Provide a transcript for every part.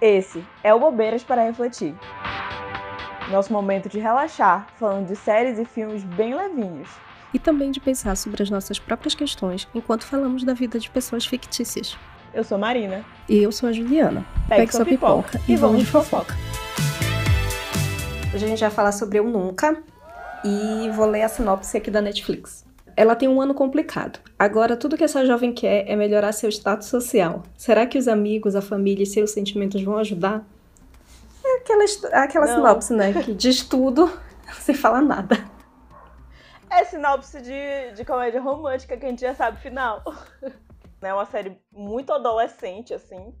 Esse é o Bobeiras para Refletir. Nosso momento de relaxar, falando de séries e filmes bem levinhos. E também de pensar sobre as nossas próprias questões enquanto falamos da vida de pessoas fictícias. Eu sou Marina. E eu sou a Juliana. Pegue, Pegue sua pipoca, pipoca e vamos de fofoca. Hoje a gente vai falar sobre Eu Nunca e vou ler a sinopse aqui da Netflix. Ela tem um ano complicado. Agora, tudo que essa jovem quer é melhorar seu status social. Será que os amigos, a família e seus sentimentos vão ajudar? É aquela, aquela sinopse, né? Que diz tudo sem falar nada. É sinopse de, de comédia romântica que a gente já sabe o final. É uma série muito adolescente, assim.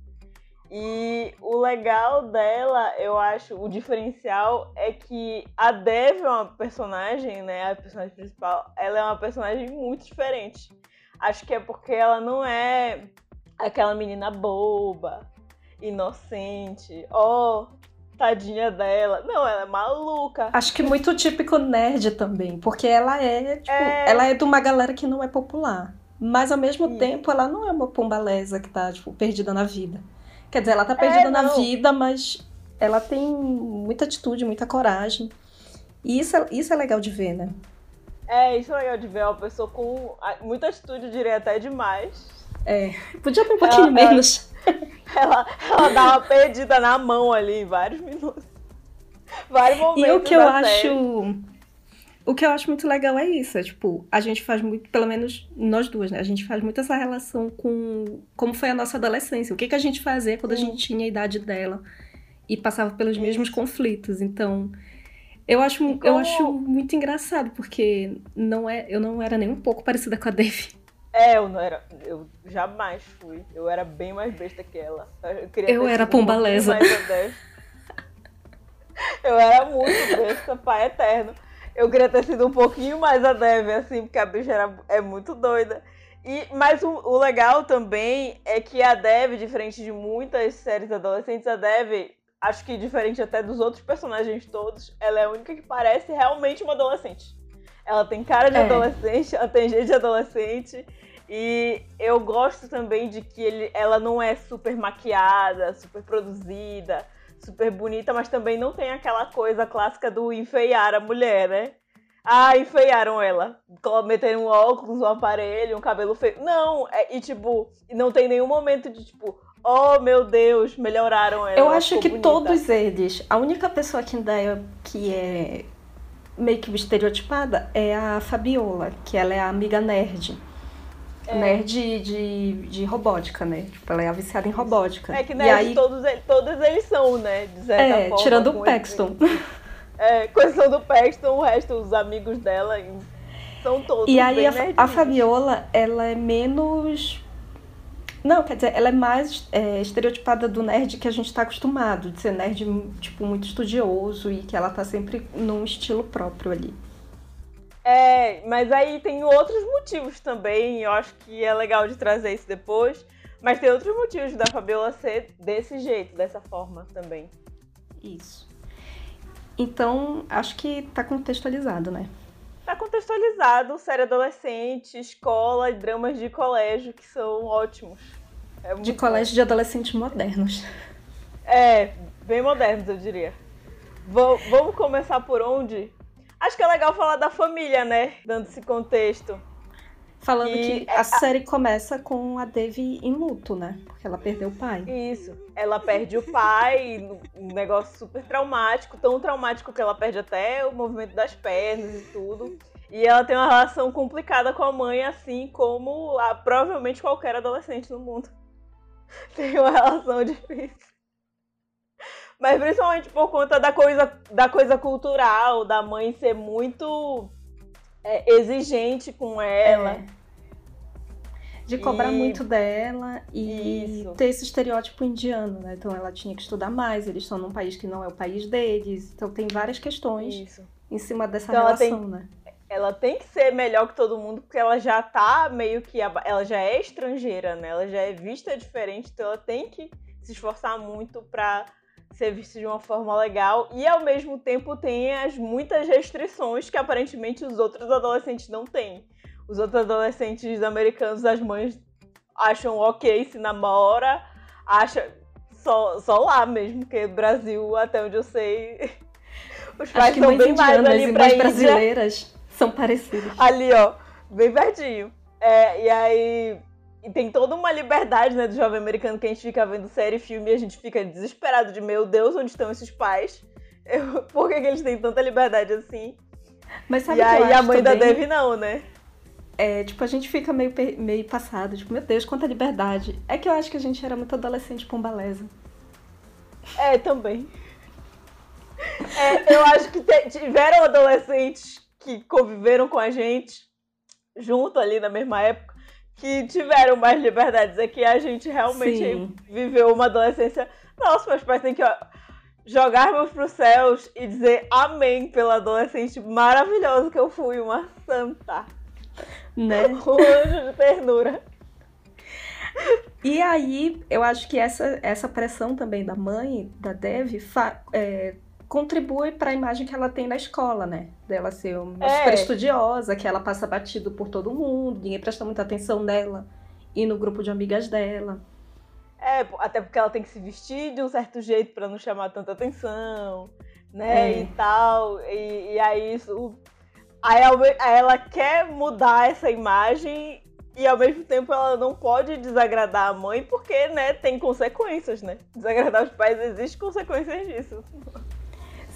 E o legal dela, eu acho, o diferencial é que a Dev é uma personagem, né? A personagem principal, ela é uma personagem muito diferente. Acho que é porque ela não é aquela menina boba, inocente, ó, oh, tadinha dela. Não, ela é maluca. Acho que muito típico nerd também, porque ela é, tipo, é... ela é de uma galera que não é popular. Mas ao mesmo Sim. tempo ela não é uma pombalesa que tá, tipo, perdida na vida. Quer dizer, ela tá perdida é, na vida, mas ela tem muita atitude, muita coragem. E isso é, isso é legal de ver, né? É, isso é legal de ver. Uma pessoa com muita atitude, eu diria até demais. É, podia ter um pouquinho ela, menos. Ela, ela dá uma perdida na mão ali em vários minutos. Vários momentos. E o que eu série. acho o que eu acho muito legal é isso, é tipo, a gente faz muito, pelo menos nós duas, né? A gente faz muito essa relação com como foi a nossa adolescência, o que, que a gente fazia quando a gente tinha a idade dela e passava pelos mesmos conflitos. Então, eu acho, como... eu acho muito engraçado, porque não é, eu não era nem um pouco parecida com a Devi. É, eu não era. Eu jamais fui. Eu era bem mais besta que ela. Eu, eu era pombalesa. eu era muito besta, pai eterno. Eu queria ter sido um pouquinho mais a Dev, assim, porque a bicha era, é muito doida. E, mas o, o, legal também é que a Dev, diferente de muitas séries adolescentes, a Dev, acho que diferente até dos outros personagens todos, ela é a única que parece realmente uma adolescente. Ela tem cara de é. adolescente, ela tem jeito de adolescente. E eu gosto também de que ele, ela não é super maquiada, super produzida super bonita, mas também não tem aquela coisa clássica do enfeiar a mulher, né? Ah, enfeiaram ela. Meteram um óculos, um aparelho, um cabelo feio. Não, é, e tipo, não tem nenhum momento de tipo, oh meu Deus, melhoraram ela. Eu acho que bonita. todos eles, a única pessoa que ainda é, que é meio que estereotipada é a Fabiola, que ela é a amiga nerd é. nerd de, de robótica, né? Tipo, ela é viciada em robótica. É que nerd aí... todos, todos eles são, né? De certa é, forma, tirando o Paxton. Esse... É, com exceção do Paxton, o resto, os amigos dela são todos E aí a, a, Fabiola, ela é menos... Não, quer dizer, ela é mais é, estereotipada do nerd que a gente tá acostumado, de ser nerd, tipo, muito estudioso e que ela tá sempre num estilo próprio ali. É, mas aí tem outros motivos também, eu acho que é legal de trazer isso depois. Mas tem outros motivos da Fabiola ser desse jeito, dessa forma também. Isso. Então, acho que tá contextualizado, né? Tá contextualizado, série adolescente, escola, dramas de colégio, que são ótimos. É de colégio bom. de adolescentes modernos. É, bem modernos, eu diria. vamos começar por onde? Acho que é legal falar da família, né? Dando esse contexto. Falando que a série começa com a Devi em luto, né? Porque ela perdeu o pai. Isso. Ela perde o pai, um negócio super traumático, tão traumático que ela perde até o movimento das pernas e tudo. E ela tem uma relação complicada com a mãe, assim como a, provavelmente qualquer adolescente no mundo tem uma relação difícil. Mas principalmente por conta da coisa, da coisa cultural, da mãe ser muito é, exigente com ela. É. De cobrar e... muito dela e Isso. ter esse estereótipo indiano, né? Então ela tinha que estudar mais, eles estão num país que não é o país deles. Então tem várias questões Isso. em cima dessa então relação, ela tem, né? Ela tem que ser melhor que todo mundo, porque ela já tá meio que. Ela já é estrangeira, né? Ela já é vista diferente, então ela tem que se esforçar muito pra ser visto de uma forma legal e ao mesmo tempo tem as muitas restrições que aparentemente os outros adolescentes não têm. Os outros adolescentes americanos, as mães acham ok se namora, acha só, só lá mesmo, porque Brasil, até onde eu sei, os pais são bem mais ali pra brasileiras são parecidas. Ali, ó, bem pertinho. É, e aí e tem toda uma liberdade, né, do jovem americano que a gente fica vendo série e filme e a gente fica desesperado de, meu Deus, onde estão esses pais? Eu, por que, que eles têm tanta liberdade assim? Mas sabe e aí a mãe também? da Dev não, né? É, tipo, a gente fica meio, meio passado, tipo, meu Deus, quanta liberdade. É que eu acho que a gente era muito adolescente pombalesa. É, também. É, eu acho que tiveram adolescentes que conviveram com a gente, junto ali na mesma época, que tiveram mais liberdades. É que a gente realmente Sim. viveu uma adolescência. Nossa, meus pais têm que jogar meus pros céus e dizer amém pela adolescente maravilhosa que eu fui, uma santa. Né? Um anjo de ternura. E aí, eu acho que essa, essa pressão também da mãe, da Dev, é, contribui para a imagem que ela tem na escola, né? Dela ser uma é. super estudiosa, que ela passa batido por todo mundo, ninguém presta muita atenção nela, e no grupo de amigas dela. É, até porque ela tem que se vestir de um certo jeito para não chamar tanta atenção, né? É. E tal. E, e aí isso. Aí ela quer mudar essa imagem e ao mesmo tempo ela não pode desagradar a mãe porque, né, tem consequências, né? Desagradar os pais existe consequências disso.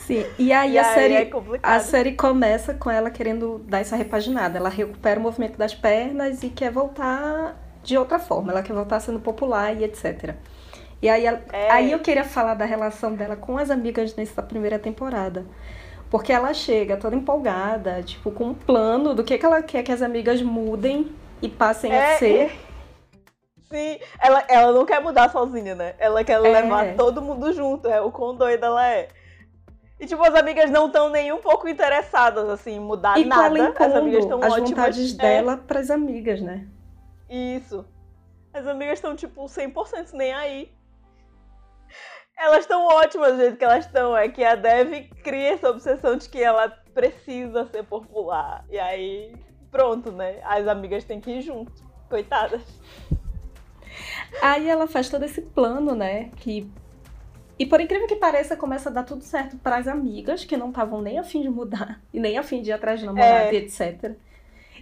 Sim, e aí, e a, aí série, é a série começa com ela querendo dar essa repaginada. Ela recupera o movimento das pernas e quer voltar de outra forma. Ela quer voltar sendo popular e etc. E aí, ela, é. aí eu queria falar da relação dela com as amigas nessa primeira temporada. Porque ela chega toda empolgada, tipo, com um plano do que, que ela quer que as amigas mudem e passem é, a ser. Sim, ela, ela não quer mudar sozinha, né? Ela quer é. levar todo mundo junto, é o quão doida ela é. E, tipo, as amigas não estão nem um pouco interessadas, assim, em mudar e nada. Ela as amigas estão ótimas. As vontades é. dela pras amigas, né? Isso. As amigas estão, tipo, 100% nem aí. Elas estão ótimas do jeito que elas estão. É que a Dev cria essa obsessão de que ela precisa ser popular. E aí, pronto, né? As amigas têm que ir junto. Coitadas. Aí ela faz todo esse plano, né? Que e por incrível que pareça, começa a dar tudo certo para as amigas, que não estavam nem afim de mudar, e nem afim de ir atrás de namorado é. e etc.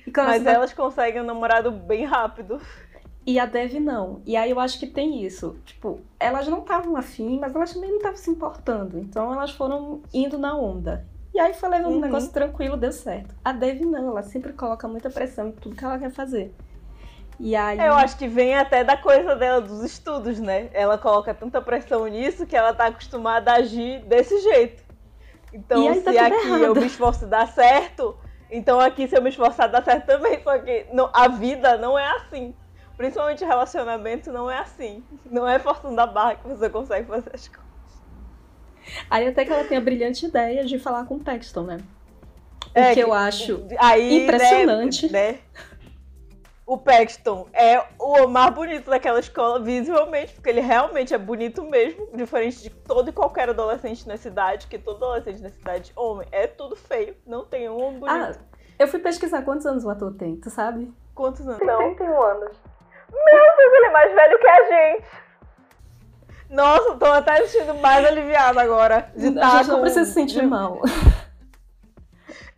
E Mas elas conseguem um namorado bem rápido. E a Dev não. E aí eu acho que tem isso. Tipo, elas não estavam afim, mas elas também não estavam se importando. Então elas foram indo na onda. E aí foi levando uhum. um negócio tranquilo, deu certo. A Dev não, ela sempre coloca muita pressão em tudo que ela quer fazer. E aí... Eu acho que vem até da coisa dela, dos estudos, né? Ela coloca tanta pressão nisso que ela tá acostumada a agir desse jeito. Então, tá se aqui errado. eu me esforço dar certo, então aqui se eu me esforçar dar certo também. Só que não, a vida não é assim. Principalmente relacionamento não é assim. Não é forçando a barra que você consegue fazer as coisas. Aí até que ela tem a brilhante ideia de falar com o Paxton, né? O é, que eu acho aí, né, impressionante. Né, né? O Paxton é o mais bonito daquela escola visualmente, porque ele realmente é bonito mesmo, diferente de todo e qualquer adolescente na cidade, que todo adolescente na cidade, homem, é tudo feio, não tem um homem bonito. Ah, eu fui pesquisar quantos anos o ator tem, tu sabe? Quantos anos? Não. 31 anos. Meu Deus, ele é mais velho que a gente! Nossa, tô até sentindo mais aliviada agora. De a gente não precisa se sentir mal.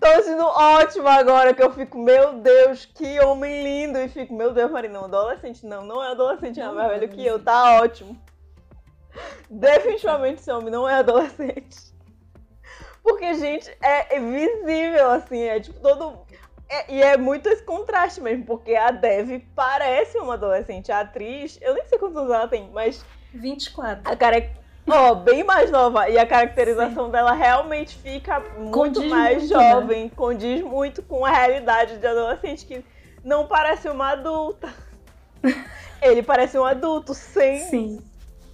Tô sendo ótimo agora, que eu fico, meu Deus, que homem lindo. E fico, meu Deus, Marina, não, adolescente não, não é adolescente, é mais velho que eu, tá ótimo. Definitivamente esse homem não é adolescente. Porque, gente, é, visível, assim, é tipo todo. É, e é muito esse contraste mesmo, porque a Dev parece uma adolescente. A atriz, eu nem sei quantos anos ela tem, mas. 24. A cara é Ó, oh, bem mais nova. E a caracterização Sim. dela realmente fica muito condiz mais muito, né? jovem. Né? Condiz muito com a realidade de adolescente, que não parece uma adulta. Ele parece um adulto, sem, Sim.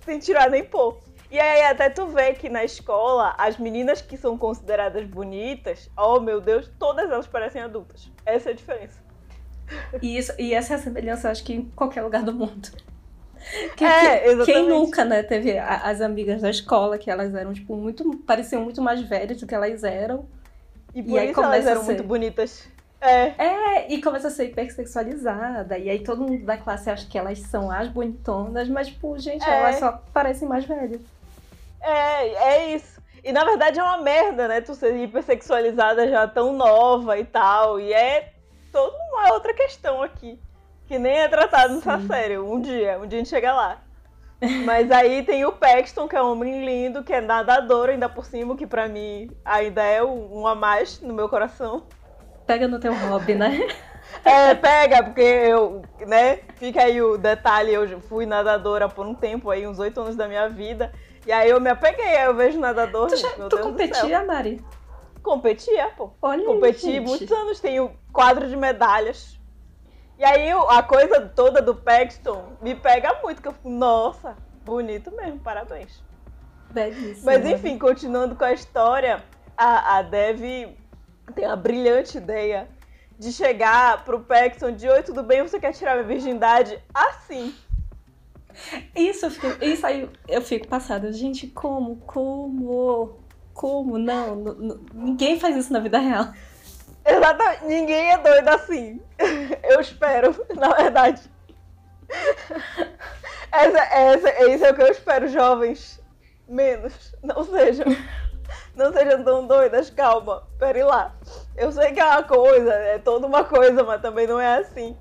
sem tirar nem pôr. E aí até tu vê que na escola, as meninas que são consideradas bonitas, oh meu Deus, todas elas parecem adultas. Essa é a diferença. E, isso, e essa é a semelhança, acho que em qualquer lugar do mundo. Que, é. Quem nunca, né, teve as amigas da escola que elas eram, tipo, muito. pareciam muito mais velhas do que elas eram. E por e isso elas eram ser... muito bonitas. É. É, e começa a ser hipersexualizada. E aí todo mundo da classe acha que elas são as bonitonas, mas, tipo, gente, É. elas só parecem mais velhas. É, é isso. E na verdade é uma merda, né? Tu ser hipersexualizada já tão nova e tal. E é toda uma outra questão aqui. Que nem é tratado nessa série. Um dia, um dia a gente chega lá. Mas aí tem o Paxton, que é um homem lindo, que é nadador ainda por cima, que pra mim ainda é um a mais no meu coração. Pega no teu hobby, né? É, pega, porque eu, né, fica aí o detalhe, eu fui nadadora por um tempo aí, uns oito anos da minha vida, e aí eu me apeguei, aí eu vejo nadador, Tu, já, meu tu Deus competia, Mari? Competia, pô. Olha aí, Competi gente. muitos anos, tenho quadro de medalhas. E aí a coisa toda do Paxton me pega muito, que eu fico, nossa, bonito mesmo, parabéns. Belíssimo. Mas enfim, continuando com a história, a, a Dev tem a brilhante ideia de chegar pro Paxton de oi, tudo bem, você quer tirar minha virgindade? Assim. Isso, eu fico, isso aí eu fico passada. Gente, como? Como? Como? Não, n- n- ninguém faz isso na vida real. Exatamente. Ninguém é doido assim. Eu espero, na verdade. Essa, essa, isso é o que eu espero, jovens. Menos. Não sejam. Não sejam tão doidas, calma. Pera lá. Eu sei que é uma coisa, é toda uma coisa, mas também não é assim.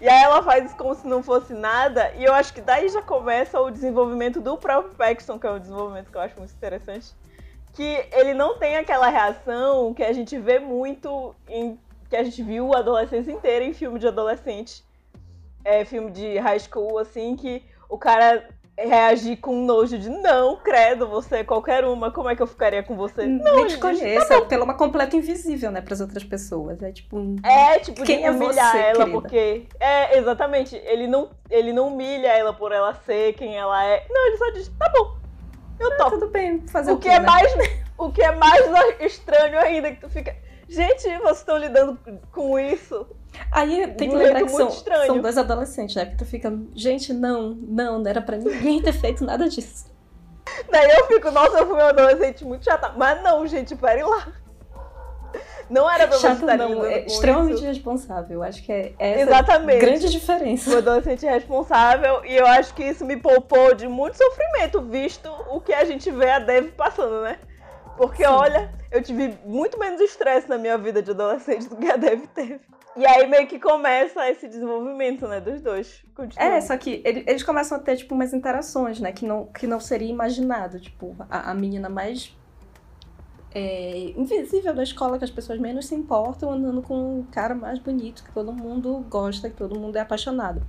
E aí ela faz isso como se não fosse nada, e eu acho que daí já começa o desenvolvimento do próprio Paxton, que é um desenvolvimento que eu acho muito interessante. Que ele não tem aquela reação que a gente vê muito em. que a gente viu a adolescência inteira em filme de adolescente. É, filme de high school, assim, que o cara reagir com nojo de não, credo, você é qualquer uma, como é que eu ficaria com você? Não, Nem te diz, conheça, pela uma completa invisível, né, pras outras pessoas. É tipo. um- É, tipo, Quem de é humilhar você, ela, querida? porque. É, exatamente. Ele não, ele não humilha ela por ela ser quem ela é. Não, ele só diz, tá bom. Eu topo. Tudo bem, fazer o, o que quê, é né? mais. O que é mais estranho ainda, que tu fica. Gente, vocês estão lidando com isso. Aí tem que um lembrar que são, são dois adolescentes, né? Que tu fica, gente, não, não, não era pra ninguém ter feito nada disso. Daí eu fico, nossa, eu fui uma adolescente muito chata. Mas não, gente, pare lá. Não era pra você Chato estar não, é extremamente isso. responsável. Acho que é essa Exatamente. grande diferença. o adolescente responsável e eu acho que isso me poupou de muito sofrimento, visto o que a gente vê a Dev passando, né? Porque Sim. olha, eu tive muito menos estresse na minha vida de adolescente do que a Dev teve. E aí meio que começa esse desenvolvimento, né, dos dois. É, só que ele- eles começam a ter, tipo, umas interações, né? Que não, que não seria imaginado. Tipo, a, a menina mais é, invisível da escola, que as pessoas menos se importam, andando com o cara mais bonito, que todo mundo gosta, que todo mundo é apaixonado.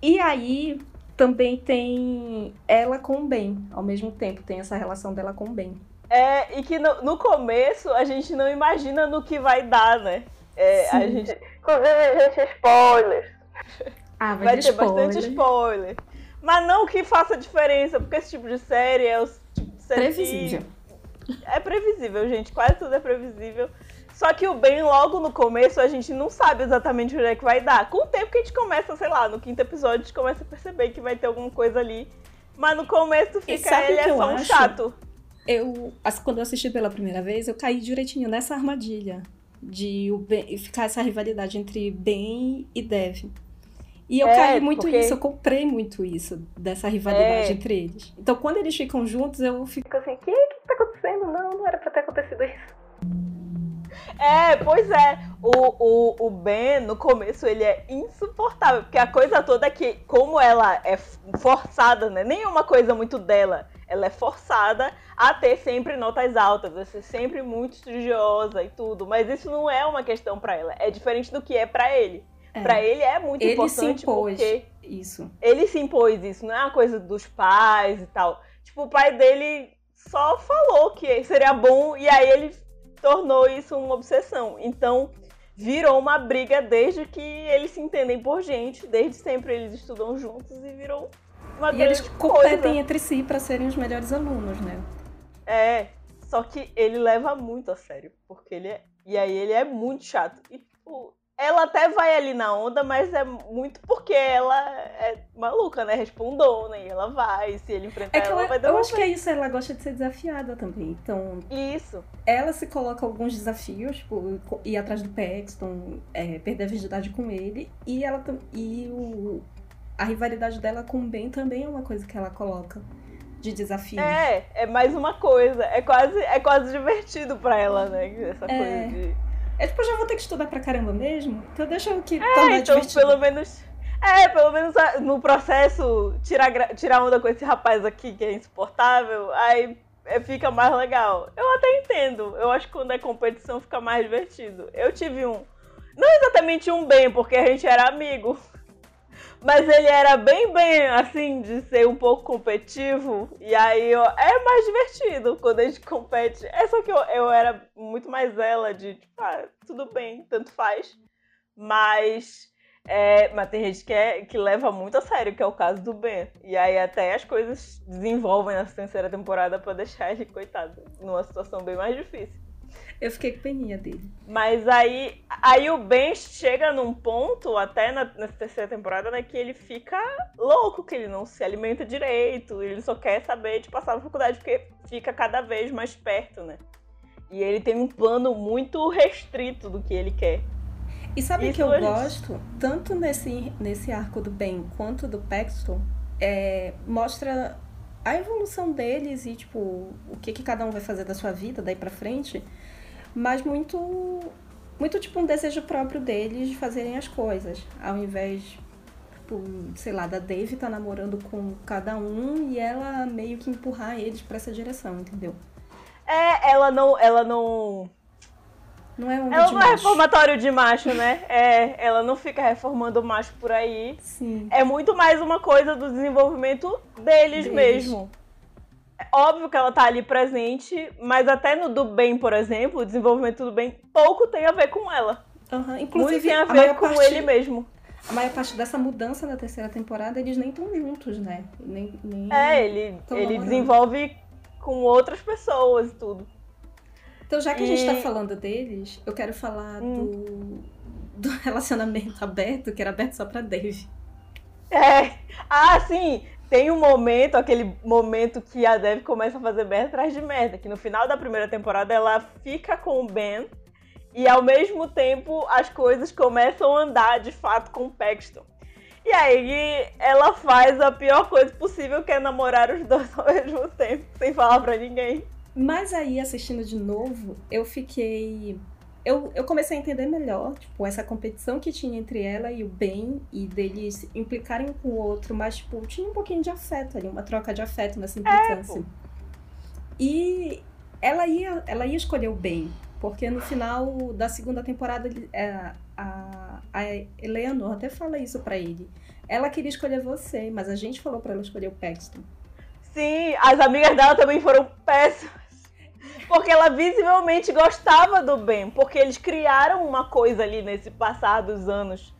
E aí também tem ela com o Ben, ao mesmo tempo, tem essa relação dela com o Ben. É, e que no, no começo a gente não imagina no que vai dar, né? É, a gente. Inclusive, gente, spoilers. Ah, Vai ter bastante spoiler. Mas não que faça diferença, porque esse tipo de série é o tipo de série que- Previsível. É previsível, gente. Quase tudo é previsível. Só que o bem, logo no começo, a gente não sabe exatamente onde é que vai dar. Com o tempo que a gente começa, sei lá, no quinto episódio, a gente começa a perceber que vai ter alguma coisa ali. Mas no começo fica, ele é só um acho? chato. Eu, quando eu assisti pela primeira vez, eu caí direitinho nessa armadilha de o ficar essa rivalidade entre Ben e Dev. E eu É, caí muito porque- isso, eu comprei muito isso, dessa rivalidade É. entre eles. Então, quando eles ficam juntos, eu fico assim, que, acontecendo? Não, não era pra ter acontecido isso. É, pois é. O, o, o Ben, no começo, ele é insuportável. Porque a coisa toda é que, como ela é forçada, né? Nenhuma coisa muito dela. Ela é forçada a ter sempre notas altas, a ser sempre muito estudiosa e tudo. Mas isso não é uma questão pra ela. É diferente do que é pra ele. É, Pra ele é muito Ele se importante impôs. porque Isso. ele se impôs isso, não é uma coisa dos pais e tal. Tipo, o pai dele só falou que seria bom e aí ele tornou isso uma obsessão. Então, virou uma briga desde que eles se entendem por gente, desde sempre eles estudam juntos e virou uma E eles competem coisa. entre si pra serem os melhores alunos, né? É, só que ele leva muito a sério, porque ele é e aí ele é muito chato. E tipo, ela até vai ali na onda, mas é muito porque ela é maluca, né? Respondona e ela vai. Se ele enfrentar É ela, ela, vai eu devolver. acho que é isso, ela gosta de ser desafiada também. Então, Isso. ela se coloca alguns desafios, tipo, ir atrás do Paxton, é, perder a virgindade com ele, e ela e o, a rivalidade dela com o Ben também é uma coisa que ela coloca de desafio. É, é mais uma coisa. É quase, é quase divertido pra ela, né? Essa É. coisa de. É tipo, eu já vou ter que estudar pra caramba mesmo, então deixa eu que É, tornar então divertido. pelo menos. É, pelo menos no processo, tirar, tirar onda com esse rapaz aqui que é insuportável, aí é, fica mais legal. Eu até entendo. Eu acho que quando é competição fica mais divertido. Eu tive um. Não exatamente um bem, porque a gente era amigo. Mas ele era bem, bem assim, de ser um pouco competitivo. E aí ó, é mais divertido quando a gente compete. É só que eu, eu era muito mais ela de, tipo, ah, tudo bem, tanto faz. Mas, é, mas tem gente que, é, que leva muito a sério, que é o caso do Ben. E aí até as coisas desenvolvem nessa terceira temporada pra deixar ele, coitado, numa situação bem mais difícil. Eu fiquei com peninha dele. Mas aí, aí o Ben chega num ponto, até na, nessa terceira temporada, né, que ele fica louco, que ele não se alimenta direito, ele só quer saber de passar na faculdade, porque fica cada vez mais perto, né? E ele tem um plano muito restrito do que ele quer. E sabe o que eu gente- gosto? Tanto nesse, nesse arco do Ben quanto do Paxton, é, mostra a evolução deles e, tipo, o que, que cada um vai fazer da sua vida daí pra frente, mas muito, muito tipo, um desejo próprio deles de fazerem as coisas, ao invés, tipo, sei lá, da Dave tá namorando com cada um e ela meio que empurrar eles pra essa direção, entendeu? É, ela não. Ela não. Não é um Ela não é macho. reformatório de macho, né? É, ela não fica reformando o macho por aí. Sim. É muito mais uma coisa do desenvolvimento deles, Deles. mesmo. É óbvio que ela tá ali presente, mas até no do bem, por exemplo, o desenvolvimento do bem pouco tem a ver com ela. Muito Inclusive, tem a ver com parte- ele mesmo. A maior parte dessa mudança na terceira temporada, eles nem estão juntos, né? Nem, nem... É, ele, ele desenvolve com outras pessoas e tudo. Então, já que a gente E- tá falando deles, eu quero falar Hum. do, do relacionamento aberto, que era aberto só pra Dave. É. Ah, sim! Tem um momento, aquele momento que a Dev começa a fazer merda atrás de merda. Que no final da primeira temporada ela fica com o Ben e ao mesmo tempo as coisas começam a andar de fato com o Paxton. E aí ela faz a pior coisa possível, que é namorar os dois ao mesmo tempo, sem falar pra ninguém. Mas aí, assistindo de novo, eu fiquei. Eu, eu comecei a entender melhor, tipo, essa competição que tinha entre ela e o Ben, e deles implicarem um com o outro, mas, tipo, tinha um pouquinho de afeto ali, uma troca de afeto nessa implicância. pô. e ela ia, ela ia escolher o Ben, porque no final da segunda temporada, ele- é, a, a Eleanor até fala isso pra ele. Ela queria escolher você, mas a gente falou pra ela escolher o Paxton. Sim, as amigas dela também foram péssimas. Porque ela visivelmente gostava do Ben. Porque eles criaram uma coisa ali nesse passar dos anos.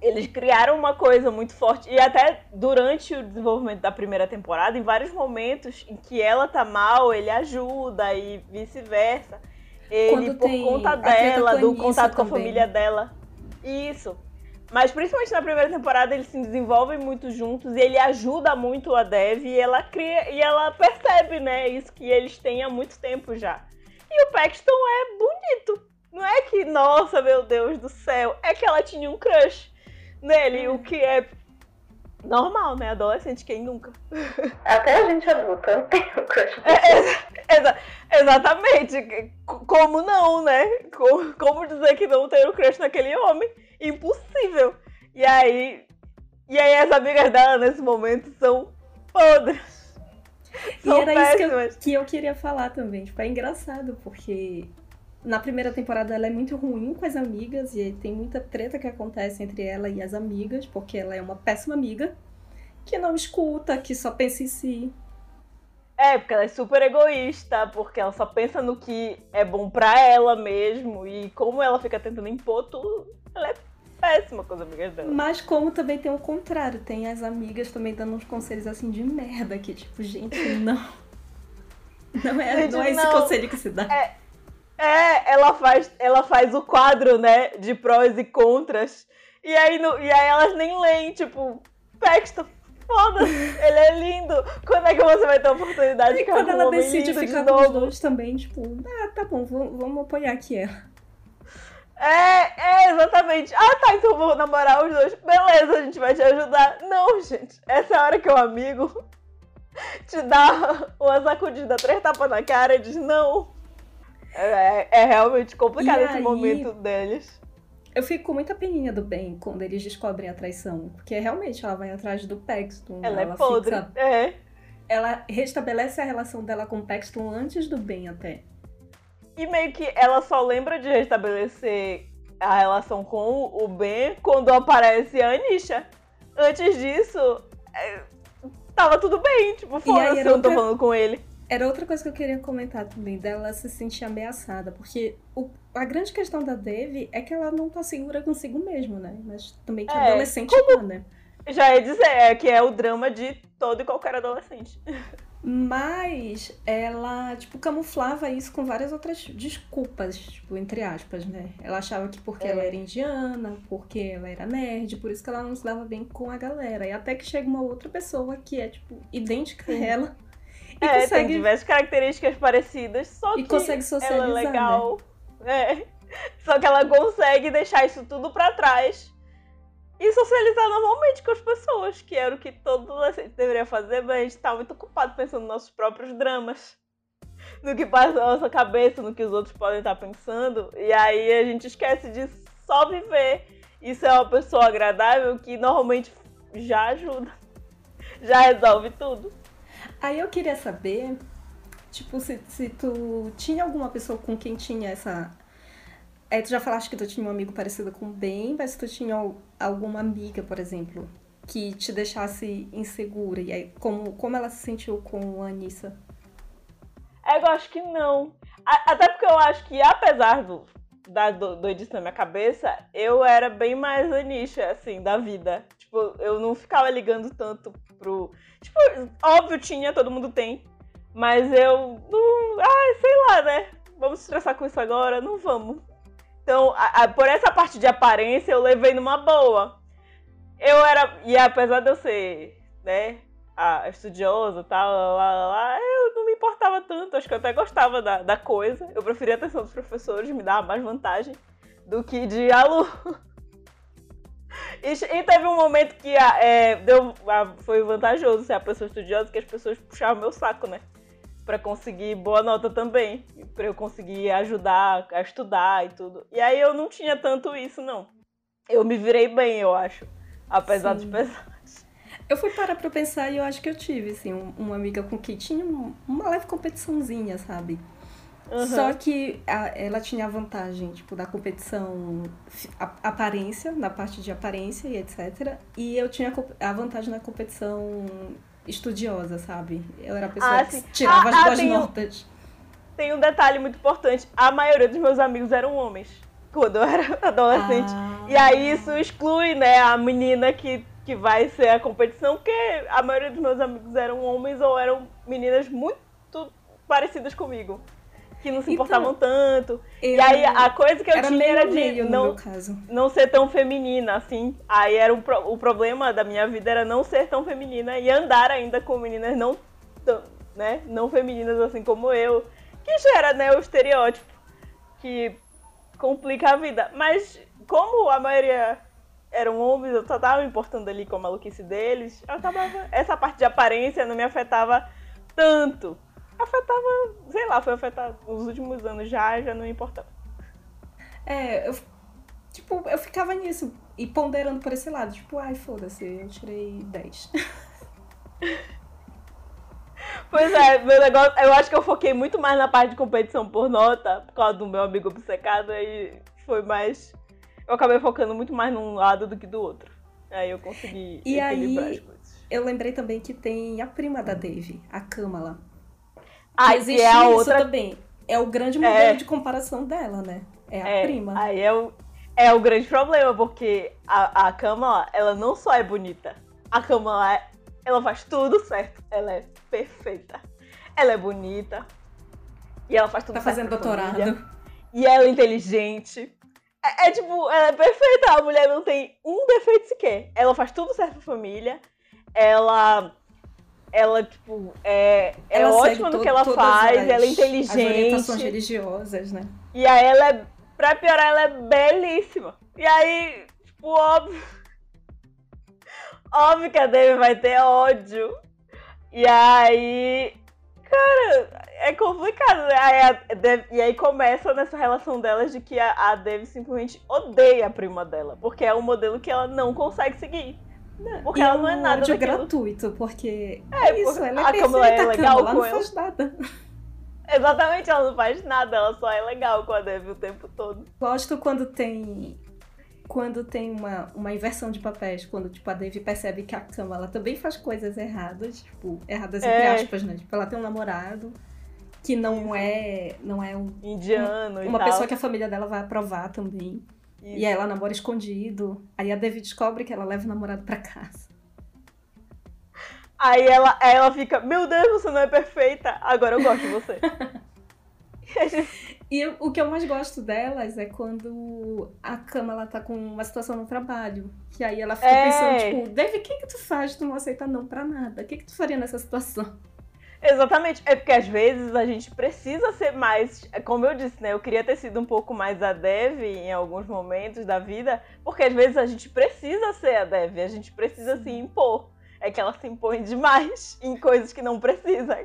Eles criaram uma coisa muito forte. E até durante o desenvolvimento da primeira temporada, em vários momentos em que ela tá mal, ele ajuda e vice-versa. Ele, Quando por conta dela, do contato com a família dela. Isso. Mas principalmente na primeira temporada eles se desenvolvem muito juntos e ele ajuda muito a Dev e ela cria e ela percebe, né, isso que eles têm há muito tempo já. E o Paxton é bonito. Não é que, nossa, meu Deus do céu, é que ela tinha um crush nele, o que é normal, né? Adolescente, quem nunca? Até a gente adulta tem o crush. É, exa- exatamente. C- Como não, né? Co- Como dizer que não ter um crush naquele homem? Impossível. E aí. E aí as amigas dela nesse momento são podres. E São era isso que eu, péssimas. que eu queria falar também. Tipo, é engraçado, porque na primeira temporada ela é muito ruim com as amigas e tem muita treta que acontece entre ela e as amigas, porque ela é uma péssima amiga que não escuta, que só pensa em si. É, porque ela é super egoísta, porque ela só pensa no que é bom pra ela mesmo. E como ela fica tentando impor tudo, ela é péssima com as amigas dela. Mas como também tem o contrário, tem as amigas também dando uns conselhos assim de merda, que tipo, gente, não. Não é, Gente, não é esse não. conselho que se dá. É, ela faz, ela faz o quadro, né, de prós e contras. E aí, no, e aí elas nem leem, tipo, Paxton, foda-se, ele é lindo. Quando é que você vai ter a oportunidade de E ficar quando com ela decide ficar de com os dois também, tipo, ah, tá bom, vamos, vamos apoiar aqui ela. É, é, exatamente. Ah, tá, então vou namorar os dois. Beleza, a gente vai te ajudar. Não, gente, essa é a hora que o amigo te dá uma sacudida, três tapas na cara e diz não. É, é realmente complicado E esse aí- momento deles. Eu fico com muita peninha do Ben quando eles descobrem a traição. Porque realmente ela vai atrás do Paxton. Ela, é podre. fica- É. ela restabelece a relação dela com o Paxton antes do Ben até. E meio que ela só lembra de restabelecer a relação com o Ben quando aparece a Anisha. Antes disso, é, tava tudo bem. Tipo, foda-se, eu não tô outra- falando com ele. Era outra coisa que eu queria comentar também, dela se sentir ameaçada. Porque o- a grande questão da Dev é que ela não tá segura consigo mesmo, né? Mas também que É, adolescente tá, né? Já ia dizer, é que é o drama de todo e qualquer adolescente. Mas ela, tipo, camuflava isso com várias outras desculpas, tipo, entre aspas, né? Ela achava que porque É. ela era indiana, porque ela era nerd, por isso que ela não se dava bem com a galera. E até que chega uma outra pessoa que é, tipo, idêntica a Sim. ela. E é, tem consegue, diversas características parecidas, só e que consegue ela socializar, é né? legal. É. Só que ela consegue deixar isso tudo pra trás e socializar normalmente com as pessoas, que era o que todo adolescente deveria fazer, mas a gente tá muito ocupado pensando nos nossos próprios dramas. No que passa na nossa cabeça, no que os outros podem estar pensando. E aí a gente esquece de só viver. Isso é uma pessoa agradável que normalmente já ajuda. Já resolve tudo. Aí eu queria saber, tipo, se, se tu tinha alguma pessoa com quem tinha essa. É, tu já falaste que tu tinha um amigo parecido com o Ben, mas se tu tinha al- alguma amiga, por exemplo, que te deixasse insegura, e aí como, como ela se sentiu com a Anissa? É, eu acho que não. Até porque eu acho que, apesar do, da do- doidice na minha cabeça, eu era bem mais Anisha, assim, da vida. Tipo, eu não ficava ligando tanto pro. Tipo, óbvio tinha, todo mundo tem. Mas eu não. Ai, sei lá, né? Vamos estressar com isso agora? Não vamos. Então, a- a- por essa parte de aparência, eu levei numa boa. Eu era. E apesar de eu ser, né, a estudiosa tal, lá, lá, lá, eu não me importava tanto. Acho que eu até gostava da, da coisa. Eu preferia a atenção dos professores, me dava mais vantagem do que de aluno. E, e teve um momento que é, deu, foi vantajoso ser a pessoa estudiosa, que as pessoas puxavam meu saco, né? Pra conseguir boa nota também. Pra eu conseguir ajudar a estudar e tudo. E aí eu não tinha tanto isso, não. Eu me virei bem, eu acho. Apesar Sim. dos pesares. Eu fui parar pra pensar e eu acho que eu tive, assim, um- uma amiga com quem tinha um- uma leve competiçãozinha, sabe? Uhum. Só que a- ela tinha a vantagem, tipo, da competição a- aparência, na parte de aparência e etc. E eu tinha a a vantagem na competição estudiosa, sabe? Eu era a pessoa Ah, que tirava Ah, as ah, boas tem um- notas. Tem um detalhe muito importante. A maioria dos meus amigos eram homens. Quando eu era adolescente. Ah. E aí isso exclui, né, a menina que, que vai ser a competição, porque a maioria dos meus amigos eram homens ou eram meninas muito parecidas comigo. Que não se Então, importavam tanto. Eu- E aí a coisa que eu tinha era de não, não ser tão feminina, assim. Aí era um o problema da minha vida era não ser tão feminina e andar ainda com meninas não tão, né, não femininas assim como eu, que já era, né, o estereótipo que complica a vida. Mas como a maioria eram homens, eu só tava me importando ali com a maluquice deles, eu acabava, essa parte de aparência não me afetava tanto. Afetava, sei lá, foi afetado nos últimos anos já, já não importava. É, eu, tipo, eu ficava nisso e ponderando por esse lado. Tipo, ai, foda-se, eu tirei 10. Pois é, meu negócio, eu acho que eu foquei muito mais na parte de competição por nota, por causa do meu amigo obcecado, aí foi mais. Eu acabei focando muito mais num lado do que do outro. Aí eu consegui E equilibrar aí- as coisas. Eu lembrei também que tem a prima da Dave, a Kamala. Ah, Existe é a isso outra. também. É o grande modelo É. de comparação dela, né? É a É, prima. Aí é o, é o grande problema, porque a, a Kamala, ela não só é bonita, a Kamala, é- ela faz tudo certo. Ela é perfeita. Ela é bonita. E ela faz tudo Tá certo fazendo pra doutorado. família. E ela é inteligente. É, é, tipo, ela é perfeita. A mulher não tem um defeito sequer. Ela faz tudo certo pra família. Ela. Ela, tipo, é, é Ela ótima no que ela faz, as- ela é As orientações inteligente. religiosas, né? E aí ela é. Pra piorar, ela é belíssima. E aí, tipo, óbvio. Óbvio que a Dave vai ter ódio. E aí. Cara, é complicado, né? Aí e aí começa nessa relação delas de que a, a Dev simplesmente odeia a prima dela. Porque é um modelo que ela não consegue seguir. Porque e ela não é um nada ódio daquilo. gratuito, porque É, é, isso, ela é a perfeita, Camila é legal com não ela. faz nada. Exatamente, ela não faz nada, ela só é legal com a Dev o tempo todo. Gosto quando tem quando tem uma, uma inversão de papéis, quando tipo a Dave percebe que a Cama ela também faz coisas erradas, tipo, erradas entre É. aspas, né? Tipo, ela tem um namorado que não é não é um- Indiano e uma pessoa que a família dela vai aprovar também. Isso. E aí ela namora escondido. Aí a Dave descobre que ela leva o namorado pra casa. Aí ela, aí ela fica, meu Deus, você não é perfeita, agora eu gosto de você. E eu- o que eu mais gosto delas é quando a Cama ela tá com uma situação no trabalho. Que aí ela fica É. pensando, tipo, Dave, o que que tu faz? Tu não aceita não pra nada. O que que tu faria nessa situação? Exatamente, é porque às vezes a gente precisa ser mais, como eu disse, né? Eu queria ter sido um pouco mais a Dev em alguns momentos da vida, porque às vezes a gente precisa ser a Dev, a gente precisa se impor. É que ela se impõe demais em coisas que não precisa.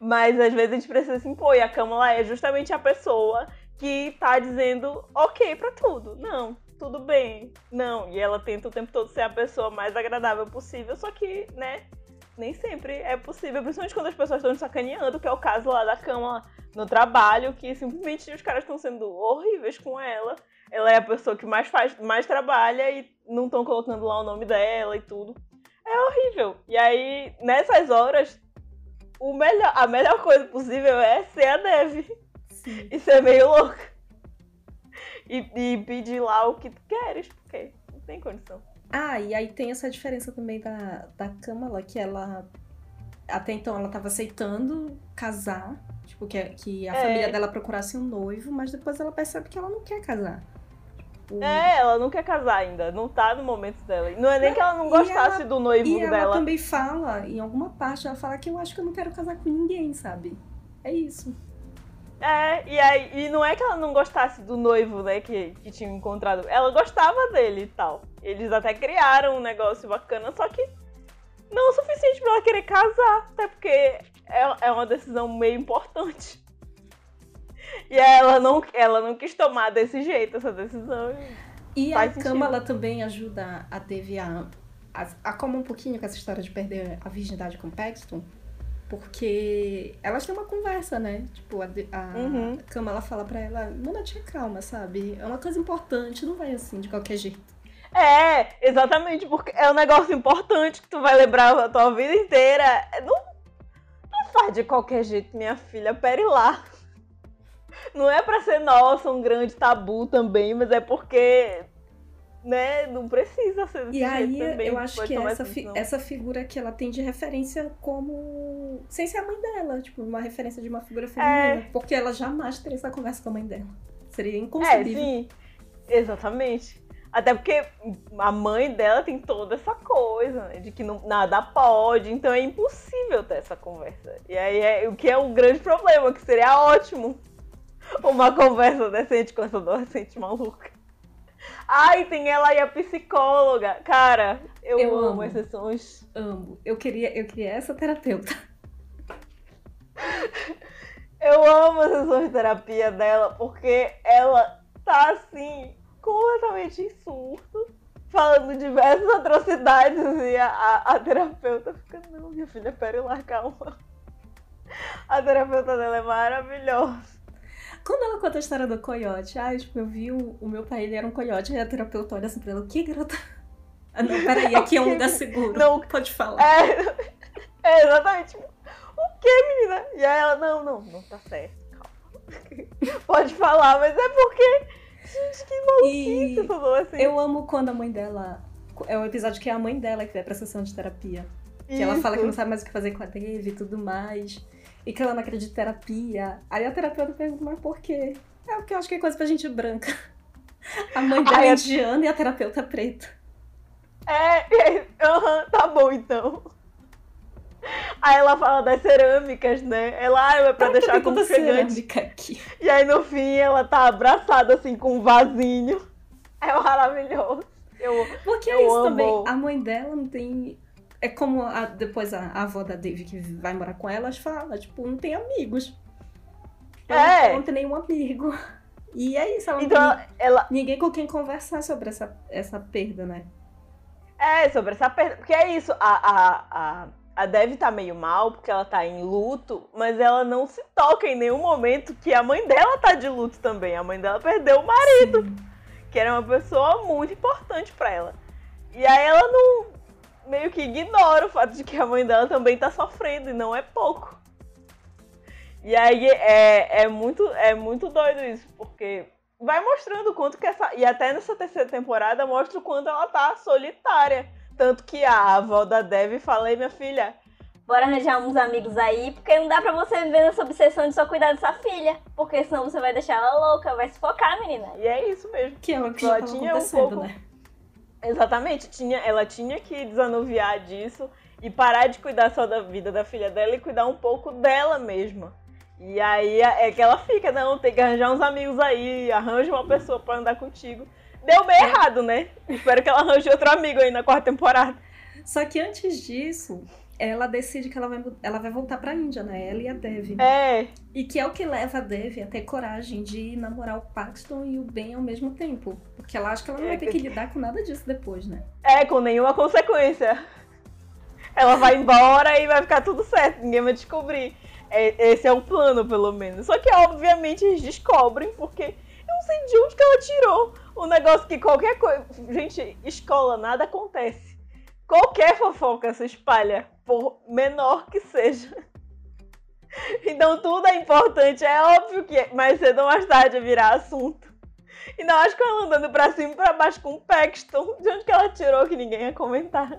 Mas às vezes a gente precisa se impor, e a Kamala é justamente a pessoa que tá dizendo ok pra tudo. Não, tudo bem. Não, e ela tenta o tempo todo ser a pessoa mais agradável possível, só que, né, nem sempre é possível, principalmente quando as pessoas estão sacaneando, que é o caso lá da cama no trabalho, que simplesmente os caras estão sendo horríveis com ela. Ela é a pessoa que mais faz, mais trabalha e não estão colocando lá o nome dela e tudo. É horrível. E aí, nessas horas, o melhor, a melhor coisa possível é ser a Dev Sim. e ser meio louca. E, e pedir lá o que tu queres, porque não tem condição. Ah, e aí tem essa diferença também da, da Kamala, que ela. Até então ela tava aceitando casar. Tipo, que, que a É. família dela procurasse um noivo, mas depois ela percebe que ela não quer casar. Tipo, É, ela não quer casar ainda, não tá no momento dela. Não é nem que ela não E gostasse ela- do noivo E ela dela. também fala, em alguma parte, ela fala que eu acho que eu não quero casar com ninguém, sabe? É isso. É, e aí, e não é que ela não gostasse do noivo, né, que, que tinha encontrado. Ela gostava dele e tal. Eles até criaram um negócio bacana, só que não o suficiente pra ela querer casar. Até porque é, é uma decisão meio importante. E ela não, ela não quis tomar desse jeito essa decisão. E a sentido. Também ajuda a Devi a, a, a como um pouquinho com essa história de perder a virgindade com o Paxton. Porque elas têm uma conversa, né? Tipo, a, a Uhum. Kamala fala pra ela, Mona, tinha calma, sabe? É uma coisa importante, não vai assim, de qualquer jeito. É, exatamente, porque é um negócio importante que tu vai lembrar a tua vida inteira. Não, não faz de qualquer jeito, minha filha, pere lá. Não é pra ser, nossa, um grande tabu também, mas é porque, né, não precisa ser desse E aí também. eu acho que é essa, fi- essa figura que ela tem de referência como. Sem ser a mãe dela, tipo, uma referência de uma figura feminina. Porque ela jamais teria essa conversa com a mãe dela. Seria É, inconcebível. sim, exatamente. Até porque a mãe dela tem toda essa coisa, né, de que não, nada pode, então é impossível ter essa conversa. E aí é o que é um grande problema, que seria ótimo uma conversa decente com essa adolescente maluca. Ai, tem ela e a psicóloga. Cara, eu, Eu amo, amo. as sessões. Amo. Eu queria, eu queria essa terapeuta. Eu amo as sessões de terapia dela, porque ela tá assim, completamente em surto, falando diversas atrocidades, e a, a, a terapeuta fica, não, minha filha, pera lá, calma. A terapeuta dela é maravilhosa. Quando ela conta a história do coiote, ai, tipo, eu vi o, o meu pai, ele era um coiote, aí a terapeuta olha assim pra ela, o que, garota? Ah, não, peraí, aqui é um lugar seguro. Não. Pode falar. É, é exatamente. tipo, O que, menina? E aí ela, não, não, não tá certo, calma. Pode falar, mas é porque. Gente, que maluquice E essa adolescente. eu amo quando a mãe dela. É o episódio que é a mãe dela que vai pra sessão de terapia. Que ela fala que não Isso. sabe mais o que fazer com a Dave e tudo mais. E que ela não acredita em terapia. Aí a terapeuta pergunta, mas por quê? É o que eu acho que é coisa pra gente branca. A mãe dela Ai, é indiana e a terapeuta é preta. É, é, aham, tá bom então. Aí ela fala das cerâmicas, né? Ela ah, é pra Tá, deixar aconchegante. cerâmica aqui. E aí no fim ela tá abraçada assim com um vasinho. É maravilhoso. Eu, Porque Eu é isso amo. também. A mãe dela não tem. É como a- depois a, a avó da Dave que vai morar com ela fala, tipo, não tem amigos. Ela É. não tem nenhum amigo. E é isso, ela não então tem ela, ninguém com quem conversar sobre essa, essa perda, né? É, sobre essa perda. Porque é isso, a, a, a, a Dev tá meio mal porque ela tá em luto, mas ela não se toca em nenhum momento que a mãe dela tá de luto também. A mãe dela perdeu o marido. Sim. que era uma pessoa muito importante pra ela. E aí ela não meio que ignora o fato de que a mãe dela também tá sofrendo e não é pouco. E aí é, é muito é muito doido isso, porque vai mostrando o quanto que essa e até nessa terceira temporada mostra o quanto ela tá solitária, tanto que a avó da Dev fala, "Ei, minha filha, Bora arranjar uns amigos aí, porque não dá pra você viver nessa obsessão de só cuidar dessa filha. Porque senão você vai deixar ela louca, vai sufocar, menina. e é isso mesmo. Que é o que Só tinha um pouco- né? Exatamente, tinha, ela tinha que desanuviar disso e parar de cuidar só da vida da filha dela e cuidar um pouco dela mesma. E aí é que ela fica, não, tem que arranjar uns amigos aí, arranja uma pessoa pra andar contigo. Deu meio errado, né? Espero que ela arranje outro amigo aí na quarta temporada. Só que antes disso, ela decide que ela vai, ela vai voltar pra Índia, né? Ela e a Dev. É, E que é o que leva a Dev a ter coragem de namorar o Paxton e o Ben ao mesmo tempo. Porque ela acha que ela não vai ter que lidar com nada disso depois, né? é, com nenhuma consequência. Ela vai embora e vai ficar tudo certo, ninguém vai descobrir. É, esse é o plano, pelo menos. Só que, obviamente, eles descobrem, porque eu não sei de onde que ela tirou o negócio que qualquer coisa. Gente, escola, nada acontece. Qualquer fofoca se espalha, por menor que seja. Então tudo é importante, é óbvio que mais cedo ou mais tarde virar assunto. E não acho que ela andando pra cima e pra baixo com o Paxton. De onde que ela tirou que ninguém ia comentar?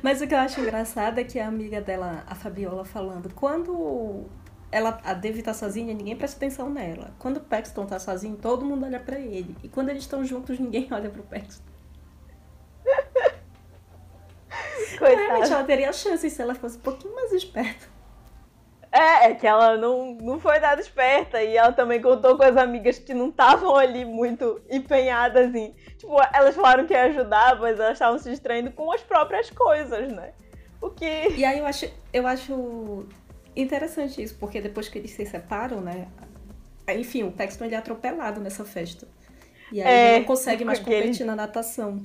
Mas o que eu acho engraçado é que a amiga dela, a Fabiola, falando, quando ela, a Dev tá sozinha, ninguém presta atenção nela. Quando o Paxton tá sozinho, todo mundo olha pra ele. E quando eles estão juntos, ninguém olha pro Paxton. Realmente, Coitada. ela teria chance se ela fosse um pouquinho mais esperta. É, é que ela não, não foi nada esperta e ela também contou com as amigas que não estavam ali muito empenhadas em. Tipo, elas falaram que ia ajudar, mas elas estavam se distraindo com as próprias coisas, né? O que. E aí eu acho, eu acho interessante isso, porque depois que eles se separam, né? Enfim, o Paxton ele é atropelado nessa festa. E aí É, ele não consegue mais porque ele- competir na natação.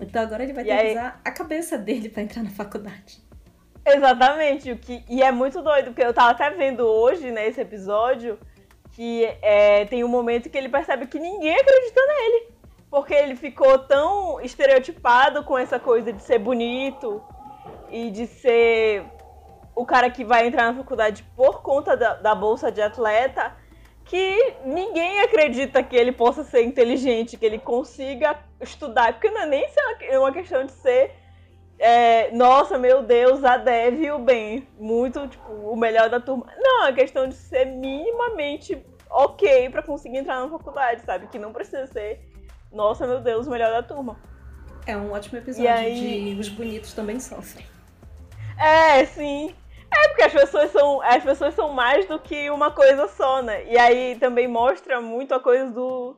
Então agora ele vai E ter que aí- usar a cabeça dele pra entrar na faculdade. Exatamente, o que, e é muito doido, porque eu tava até vendo hoje, nesse episódio, que é, tem um momento que ele percebe que ninguém acredita nele. Porque ele ficou tão estereotipado com essa coisa de ser bonito e de ser o cara que vai entrar na faculdade por conta da, da bolsa de atleta, que ninguém acredita que ele possa ser inteligente, que ele consiga estudar. Porque não é nem só uma questão de ser é, nossa, meu Deus, a Dev e o Ben, muito, tipo, o melhor da turma. Não, é questão de ser minimamente ok pra conseguir entrar na faculdade, sabe? Que não precisa ser, nossa, meu Deus, o melhor da turma. É um ótimo episódio E aí- de Os Bonitos Também Sofrem. É, sim. É porque as pessoas são, as pessoas são mais do que uma coisa só, né? E aí também mostra muito a coisa do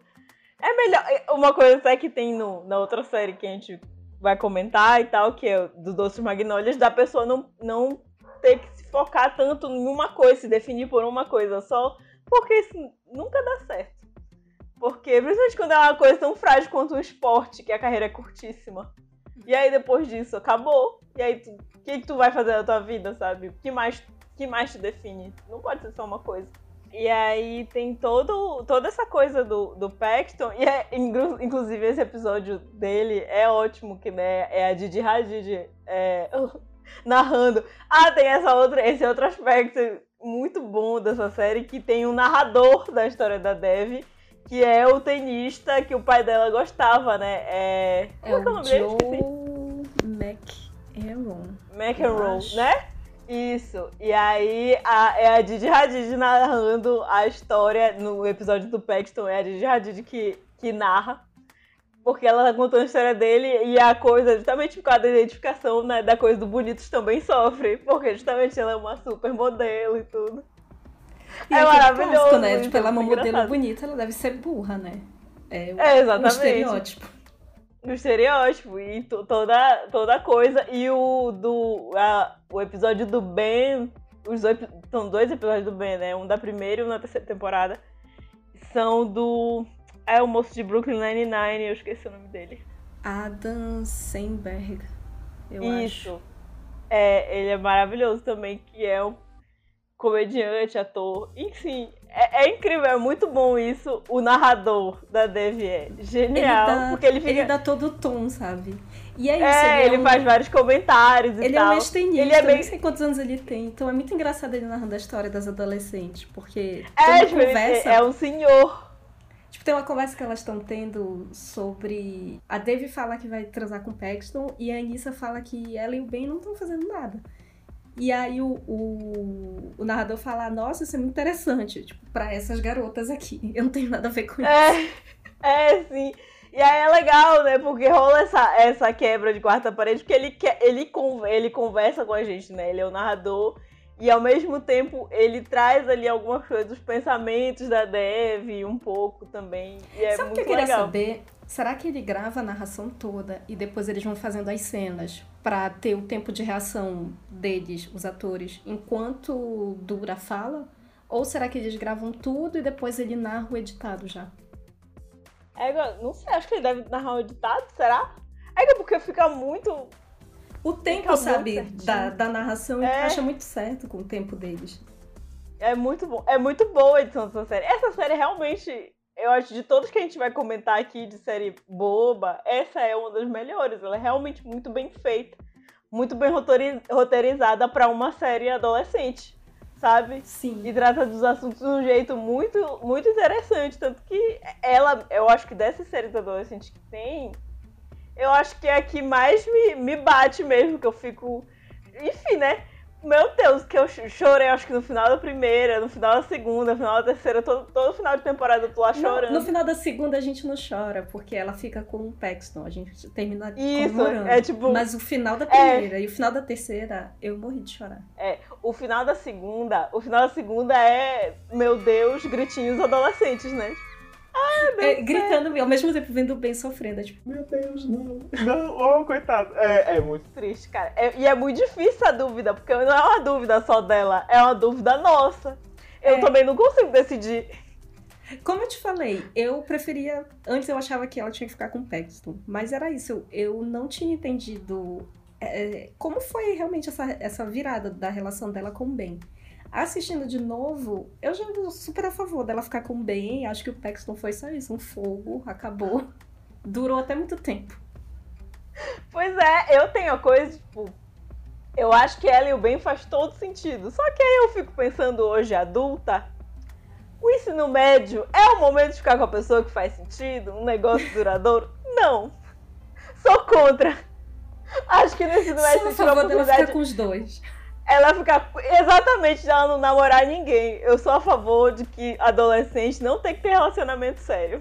é melhor, uma coisa até que tem no, na outra série que a gente vai comentar e tal, que é o do Doces Magnólias, da pessoa não, não ter que se focar tanto em uma coisa, se definir por uma coisa só, porque isso nunca dá certo. Porque, principalmente quando é uma coisa tão frágil quanto um esporte, que a carreira é curtíssima. E aí depois disso, acabou. E aí, tu- o que, que tu vai fazer na tua vida, sabe? O que mais, que mais te define? Não pode ser só uma coisa. E aí tem todo, toda essa coisa do, do Paxton, e é, inclu- inclusive esse episódio dele é ótimo, que né, é a Didi Hadid é, narrando. Ah, tem essa outra, esse outro aspecto muito bom dessa série, que tem um narrador da história da Dev, que é o tenista que o pai dela gostava, né? É, É como é que é o nome dele? Joe McEnroe. McEnroe, acho. né? Isso. E aí a, é a Didi Hadid narrando a história no episódio do Paxton. É a Didi Hadid que, que narra. Porque ela tá contando a história dele e a coisa, justamente por causa da identificação né, da coisa do Bonitos também sofre. Porque justamente ela é uma super modelo e tudo. E é maravilhoso. Clássico, né? Tipo, ela é uma modelo bonita, ela deve ser burra, né? É, É, um exatamente. estereótipo. O estereótipo e to- toda, toda coisa. E o do a- o episódio do Ben, os dois, são dois episódios do Ben, né? Um da primeira e um na terceira temporada. São do é o moço de Brooklyn Nine-Nine, eu esqueci o nome dele. Adam Sandberg, eu acho. Isso. É, ele é maravilhoso também, que é um comediante, ator. Enfim, é, é incrível, é muito bom isso. O narrador da Dev é genial, ele dá, porque ele fica ele dá todo o tom, sabe? E é isso, É, ele, ele é um, faz vários comentários e Ele é tal. um ex-tenista, Ele é eu bem- nem sei quantos anos ele tem. Então é muito engraçado ele narrando a história das adolescentes, porque É, ele- conversa... é um senhor. Tipo, tem uma conversa que elas estão tendo sobre. A Dave fala que vai transar com o Paxton e a Anissa fala que ela e o Ben não estão fazendo nada. E aí o, o, o narrador fala: Nossa, isso é muito interessante. Tipo, pra essas garotas aqui. Eu não tenho nada a ver com isso. É, é, sim. E aí é legal, né? Porque rola essa, essa quebra de quarta parede, porque ele, ele, ele conversa com a gente, né? Ele é o narrador. E ao mesmo tempo ele traz ali algumas coisas, os pensamentos da Dev, um pouco também. E é Sabe o que eu queria legal. saber? Será que ele grava a narração toda e depois eles vão fazendo as cenas pra ter o tempo de reação deles, os atores, enquanto dura a fala? Ou será que eles gravam tudo e depois ele narra o editado já? É, não sei, acho que ele deve narrar um editado, será? É que porque fica muito. O tempo, Fica sabe, da, da narração É. encaixa muito certo com o tempo deles. É muito bom. É muito boa a edição dessa série. Essa série realmente, eu acho, de todos que a gente vai comentar aqui de série boba, essa é uma das melhores. Ela é realmente muito bem feita. Muito bem roteiri- roteirizada pra uma série adolescente, sabe? Sim. E trata dos assuntos de um jeito muito, muito interessante. Tanto que ela, eu acho que dessas séries adolescentes que tem, eu acho que é a que mais me, me bate mesmo, que eu fico. Enfim, né? Meu Deus, que eu ch- chorei, acho que no final da primeira, no final da segunda, no final da terceira, todo, todo final de temporada eu tô lá No, chorando. no final da segunda a gente não chora, porque ela fica com o Paxton. A gente termina Isso, comemorando. é tipo. Mas o final da primeira e o final da terceira, eu morri de chorar. O final da segunda, o final da segunda é, meu Deus, gritinhos adolescentes, né? É, gritando ao mesmo tempo vendo o Ben sofrendo. é tipo, meu Deus, não. Não, oh, coitado. É, é muito triste, cara. É- e é muito difícil a dúvida, porque não é uma dúvida só dela, é uma dúvida nossa. Eu É. também não consigo decidir. Como eu te falei, eu preferia. Antes eu achava que ela tinha que ficar com o Paxton. Mas era isso, eu, eu não tinha entendido é, como foi realmente essa, essa virada da relação dela com o Ben. Assistindo de novo, eu já sou super a favor dela ficar com o Ben. Acho que o Paxton foi só isso, um fogo, acabou. Durou até muito tempo. Pois é, eu tenho a coisa, tipo. Eu acho que ela e o Ben faz todo sentido. Só que aí eu fico pensando hoje, adulta. O ensino médio é o momento de ficar com a pessoa que faz sentido? Um negócio duradouro? Não. Sou contra. Acho que no ensino médio Sou a favor dela ficar com os dois. Ela ficar exatamente ela não namorar ninguém. Eu sou a favor de que adolescente não tem que ter relacionamento sério.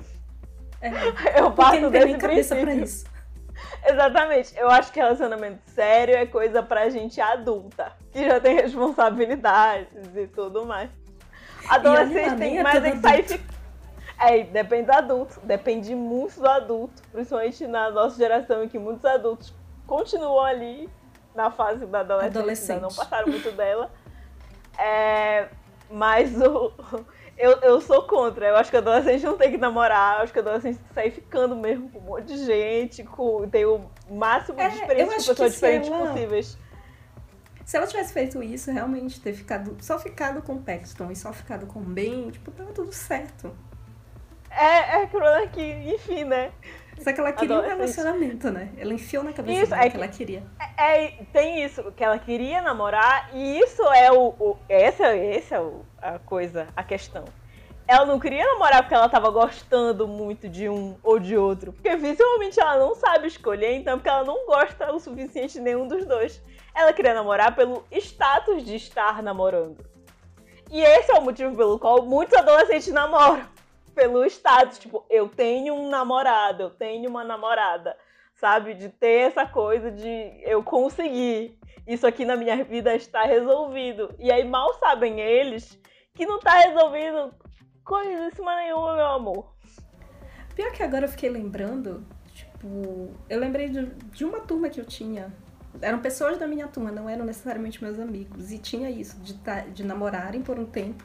É, Eu parto não tem nem desse cabeça pra isso. Exatamente. Eu acho que relacionamento sério é coisa pra gente adulta, que já tem responsabilidades e tudo mais. Adolescente nem tem é mais é que sair adulto. fi- É, depende do adulto. Depende muito do adulto. Principalmente na nossa geração em que muitos adultos continuam ali na fase da adolescência, Adolescente. ainda não passaram muito dela. É, mas o, eu, eu sou contra. Eu acho que adolescente não tem que namorar. Eu acho que adolescente tem que sair ficando mesmo com um monte de gente, com, tem o máximo É, de eu experiência com pessoas diferentes ela- possíveis. Se ela tivesse feito isso, realmente ter ficado. Só ficado com o Paxton e só ficado com o Ben, tipo, tava tudo certo. É, é problema é que, enfim, né? Só que ela queria um relacionamento, né? Ela enfiou na cabeça Isso, dela é que que- ela queria. É, tem isso, que ela queria namorar, e isso é o. o essa, essa é o- a coisa, a questão. Ela não queria namorar porque ela tava gostando muito de um ou de outro. Porque visivelmente ela não sabe escolher, então é porque ela não gosta o suficiente de nenhum dos dois. Ela queria namorar pelo status de estar namorando. E esse é o motivo pelo qual muitos adolescentes namoram. Pelo status, tipo, eu tenho um namorado, eu tenho uma namorada. Sabe? De ter essa coisa de eu conseguir. Isso aqui na minha vida está resolvido. E aí mal sabem eles que não tá resolvido coisíssima nenhuma, meu amor. Pior que agora eu fiquei lembrando, tipo, eu lembrei de, de uma turma que eu tinha. Eram pessoas da minha turma, não eram necessariamente meus amigos. E tinha isso, de, tá, de namorarem por um tempo.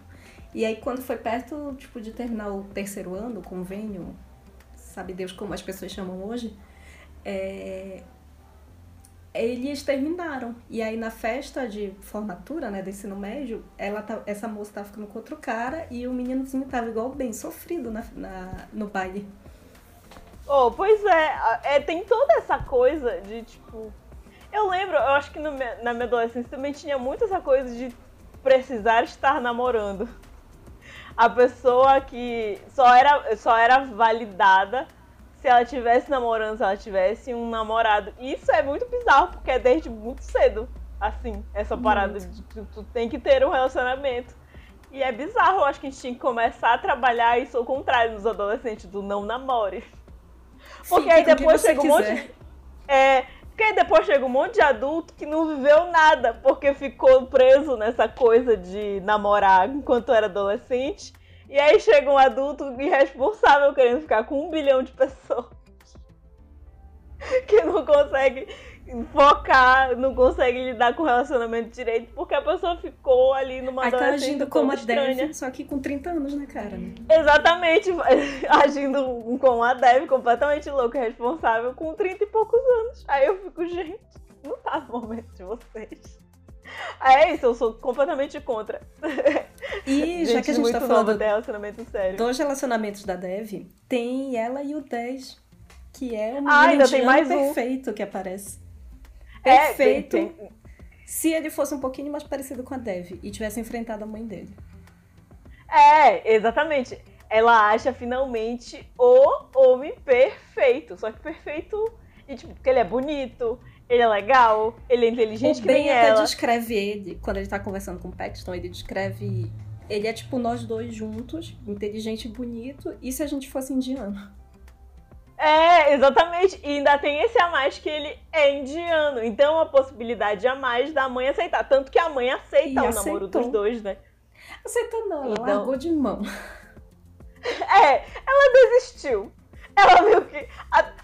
E aí quando foi perto, tipo, de terminar o terceiro ano, o convênio, sabe Deus como as pessoas chamam hoje, é, eles terminaram. E aí na festa de formatura, né, do ensino médio, ela tá, essa moça tava ficando com outro cara e o meninozinho tava igual bem sofrido na, na no baile. Oh, pois é, é, tem toda essa coisa de tipo. Eu lembro, eu acho que no, na minha adolescência também tinha muito essa coisa de precisar estar namorando. A pessoa que só era, só era validada se ela tivesse namorando, se ela tivesse um namorado. Isso é muito bizarro, porque é desde muito cedo, assim, essa parada muito. de que tu tem que ter um relacionamento. E é bizarro, eu acho que a gente tinha que começar a trabalhar isso ao contrário nos adolescentes, do não namore. Porque aí depois chega um monte. É, porque depois chega um monte de adulto que não viveu nada, porque ficou preso nessa coisa de namorar enquanto era adolescente e aí chega um adulto irresponsável querendo ficar com um bilhão de pessoas. Que não consegue focar, não consegue lidar com o relacionamento direito, porque a pessoa ficou ali numa Aí tá agindo como a Dev, só que com 30 anos na cara, né? Exatamente, agindo como a Dev, completamente louca e responsável, com 30 e poucos anos. Aí eu fico, gente, não tá no momento de vocês. É isso, eu sou completamente contra. E já que a gente tá falando de relacionamento sério. dos relacionamentos da Dev, tem ela e o 10, que é um ah, ainda tem mais perfeito um. que aparece. Perfeito. É, tem, tem... Se ele fosse um pouquinho mais parecido com a Dev e tivesse enfrentado a mãe dele. É, exatamente. Ela acha finalmente o homem perfeito. Só que perfeito. E, tipo, porque ele é bonito, ele é legal, ele é inteligente o que ben até ela. descreve ele, quando ele tá conversando com o Paxton, ele descreve... Ele é tipo nós dois juntos, inteligente e bonito, e se a gente fosse indiano? É, exatamente. E ainda tem esse a mais que ele é indiano. Então, a possibilidade a mais da mãe aceitar. Tanto que a mãe aceita e o aceitou. namoro dos dois, né? Aceitou não, ela então... largou de mão. É, ela desistiu. Ela viu que.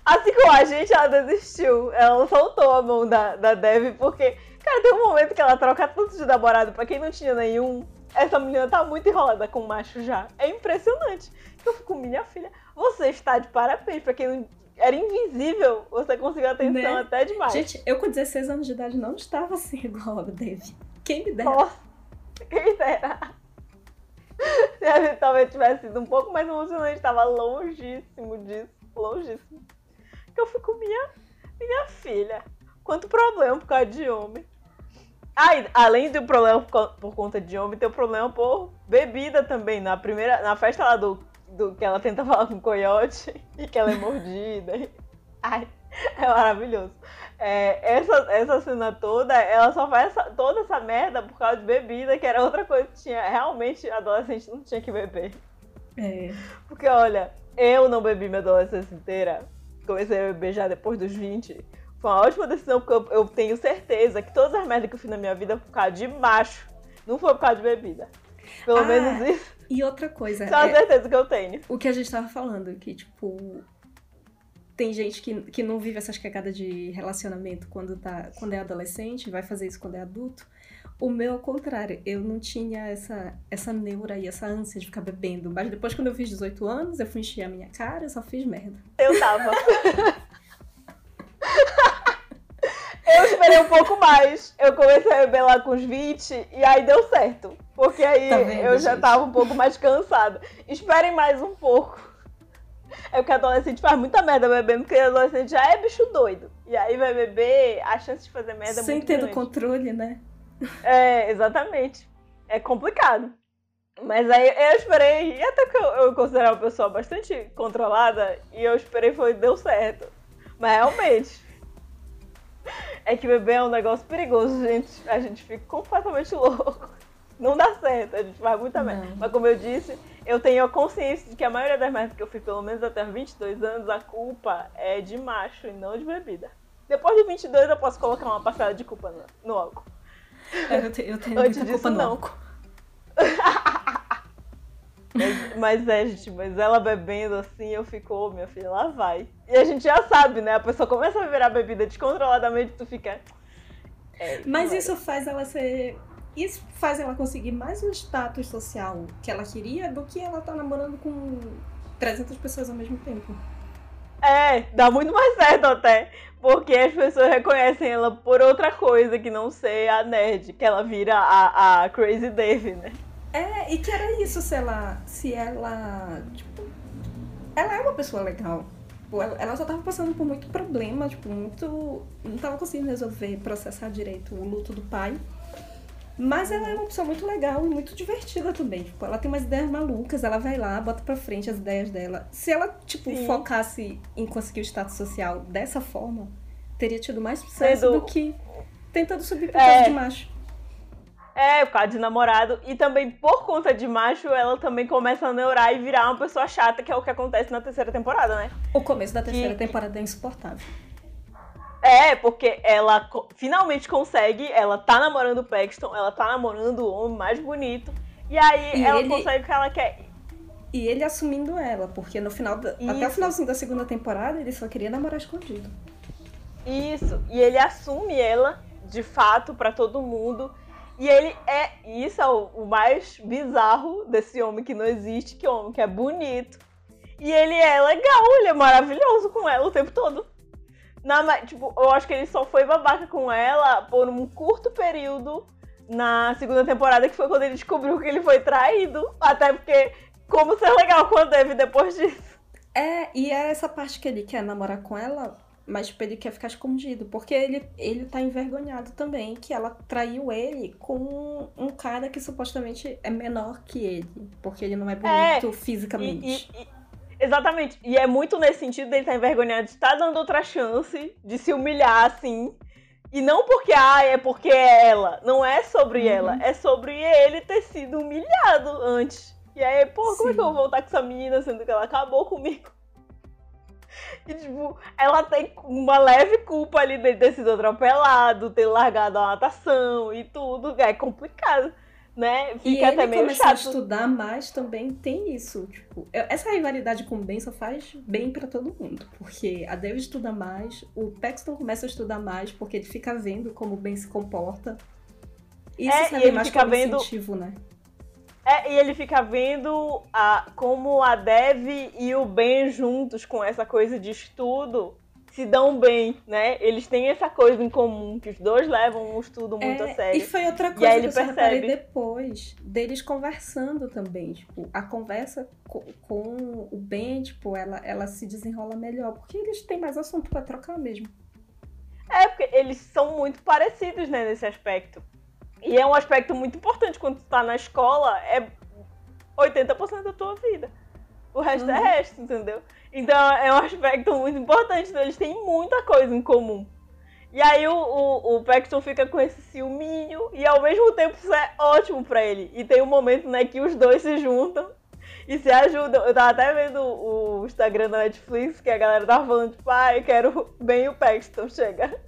Assim como a gente, ela desistiu. Ela soltou a mão da, da Dev, porque, cara, tem um momento que ela troca tanto de namorado pra quem não tinha nenhum. Essa menina tá muito enrolada com o macho já. É impressionante. Eu fico, minha filha, você está de parabéns. Pra quem não era invisível, você conseguiu atenção né? até demais. Gente, eu com 16 anos de idade não estava assim igual a Dev. Quem me dera? Nossa, quem dera. Se talvez tivesse sido um pouco mais emocionante, tava longíssimo disso, longíssimo. Que eu fico, minha, minha filha, quanto problema por causa de homem. Além do problema por, por conta de homem, tem o problema por bebida também. Na primeira, na festa lá do, do que ela tenta falar com o coiote e que ela é mordida. Ai, é maravilhoso. É, essa, essa cena toda, ela só faz essa, toda essa merda por causa de bebida, que era outra coisa que tinha. Realmente, adolescente não tinha que beber. É. Porque, olha, eu não bebi minha adolescência inteira. Comecei a beber já depois dos 20. Foi uma ótima decisão, porque eu, eu tenho certeza que todas as merdas que eu fiz na minha vida foi por causa de macho. Não foi por causa de bebida. Pelo ah, menos isso. E outra coisa. Só é, a certeza que eu tenho. O que a gente tava falando, que, tipo, tem gente que, que não vive essas cagadas de relacionamento quando, tá, quando é adolescente, vai fazer isso quando é adulto. O meu, ao contrário, eu não tinha essa, essa neura e essa ânsia de ficar bebendo. Mas depois, quando eu fiz 18 anos, eu fui encher a minha cara, eu só fiz merda. Eu tava. eu esperei um pouco mais. Eu comecei a beber lá com os 20 e aí deu certo. Porque aí tá vendo, eu já tava um pouco mais cansada. Esperem mais um pouco. É porque adolescente faz muita merda bebendo, porque adolescente já é bicho doido. E aí vai beber, a chance de fazer merda Sem é muito ter grande. controle, né? É, exatamente. É complicado. Mas aí eu esperei, e até que eu, eu considero uma pessoa bastante controlada, e eu esperei foi deu certo. Mas realmente. É que beber é um negócio perigoso, gente. A gente fica completamente louco. Não dá certo, a gente faz muita merda. Mas como eu disse, eu tenho a consciência de que a maioria das merdas que eu fiz, pelo menos até os 22 anos, a culpa é de macho e não de bebida. Depois dos 22 eu posso colocar uma parcela de culpa no, no álcool. É, eu, te- eu tenho Antes muita disso, culpa no não. álcool. Mas, mas é, gente, mas ela bebendo assim, eu fico, ô minha filha, lá vai. E a gente já sabe, né? A pessoa começa a beber a bebida descontroladamente, tu fica. É, Mas vai. isso faz ela ser. Isso faz ela conseguir mais um status social que ela queria do que ela tá namorando com 300 pessoas ao mesmo tempo. É, dá muito mais certo até. Porque as pessoas reconhecem ela por outra coisa que não ser a nerd, que ela vira a, a Crazy Dave, né? É, e que era isso se ela. Se ela. Tipo. Ela é uma pessoa legal. Ela, ela só tava passando por muito problema, tipo, muito. Não tava conseguindo resolver, processar direito o luto do pai. Mas ela é uma pessoa muito legal e muito divertida também. Tipo, ela tem umas ideias malucas, ela vai lá, bota pra frente as ideias dela. Se ela, tipo, Sim. focasse em conseguir o status social dessa forma, teria tido mais sucesso Sendo- do que tentando subir por É. de macho. É, por causa de namorado. E também, por conta de macho, ela também começa a neurar e virar uma pessoa chata, que é o que acontece na terceira temporada, né? O começo da terceira Que- temporada é insuportável. É, porque ela co- finalmente consegue, ela tá namorando o Paxton, ela tá namorando o homem mais bonito. E aí E ela ele- consegue o que ela quer. E ele assumindo ela, porque no final da- até o finalzinho da segunda temporada ele só queria namorar escondido. Isso. E ele assume ela, de fato, pra todo mundo. E ele é. Isso é o, mais bizarro desse homem que não existe, que é homem que é bonito. E ele é legal, ele é maravilhoso com ela o tempo todo. Na, tipo, eu acho que ele só foi babaca com ela por um curto período na segunda temporada, que foi quando ele descobriu que ele foi traído. Até porque, como ser legal com a depois disso? É, e é essa parte que ele quer namorar com ela, mas tipo, ele quer ficar escondido, porque ele, ele tá envergonhado também que ela traiu ele com um cara que supostamente é menor que ele, porque ele não é bonito E- fisicamente. e- e- exatamente. E é muito nesse sentido dele estar envergonhado de estar dando outra chance, de se humilhar assim. E não porque, ah, é porque é ela. Não é sobre Uhum. ela. É sobre ele ter sido humilhado antes. E aí, pô, como é que eu Sim. vou voltar com essa menina sendo que ela acabou comigo? E, tipo, ela tem uma leve culpa ali dele ter sido atropelado, ter largado a natação e tudo. É complicado, né? E Fica até ele meio começar a chato. estudar mais também tem isso. Tipo, essa rivalidade com o Ben só faz bem pra todo mundo. Porque a Dev estuda mais, o Paxton começa a estudar mais porque ele fica vendo como o Ben se comporta. Isso É, e ele mais fica como vendo- incentivo, né? É, e ele fica vendo a, como a Dev e o Ben juntos com essa coisa de estudo se dão bem, né? Eles têm essa coisa em comum, que os dois levam o estudo muito É, a sério. E foi outra coisa que eu reparei percebe. depois, deles conversando também. Tipo, a conversa co- com, o Ben, tipo, ela, ela se desenrola melhor. Porque eles têm mais assunto pra trocar mesmo. É, porque eles são muito parecidos, né, nesse aspecto. E é um aspecto muito importante quando tu tá na escola, é 80% da tua vida. O resto é Uhum. resto, entendeu? Então é um aspecto muito importante, então eles têm muita coisa em comum. E aí o, o, o Paxton fica com esse ciúminho e ao mesmo tempo isso é ótimo pra ele. E tem um momento, né, que os dois se juntam e se ajudam. Eu tava até vendo o Instagram da Netflix que a galera tava falando, tipo, ah, eu quero bem o Paxton, chega.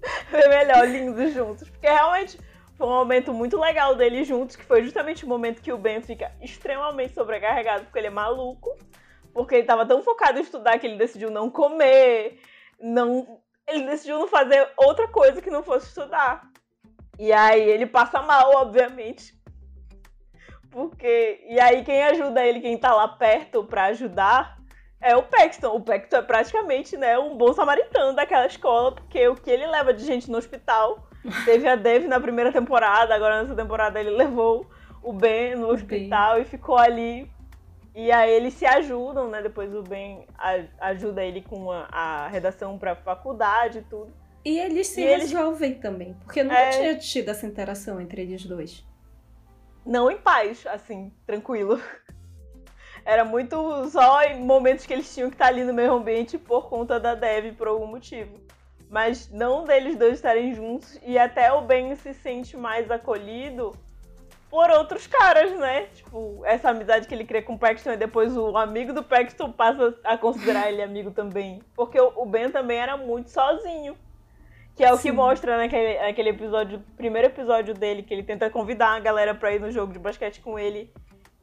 Foi melhor, lindos juntos. Porque realmente foi um momento muito legal deles juntos, que foi justamente o momento que o Ben fica extremamente sobrecarregado, porque ele é maluco. Porque ele tava tão focado em estudar que ele decidiu não comer, não. Ele decidiu não fazer outra coisa que não fosse estudar. E aí ele passa mal, obviamente. Porque. E aí quem ajuda ele, quem tá lá perto pra ajudar, é o Paxton. O Paxton é praticamente, né, um bom samaritano daquela escola, porque o que ele leva de gente no hospital. Teve a Dave na primeira temporada, agora nessa temporada ele levou o Ben no hospital e ficou ali. E aí eles se ajudam, né? Depois o Ben ajuda ele com a, a redação pra faculdade e tudo. E eles se E eles- resolvem também. Porque nunca É. tinha tido essa interação entre eles dois. Não em paz, assim, tranquilo. Era muito só em momentos que eles tinham que estar ali no mesmo ambiente por conta da Dev por algum motivo. Mas não deles dois estarem juntos e até o Ben se sente mais acolhido por outros caras, né? Tipo, essa amizade que ele cria com o Paxton e depois o amigo do Paxton passa a considerar ele amigo também. Porque o Ben também era muito sozinho. Que é o Sim. que mostra naquele, naquele episódio, primeiro episódio dele, que ele tenta convidar a galera pra ir no jogo de basquete com ele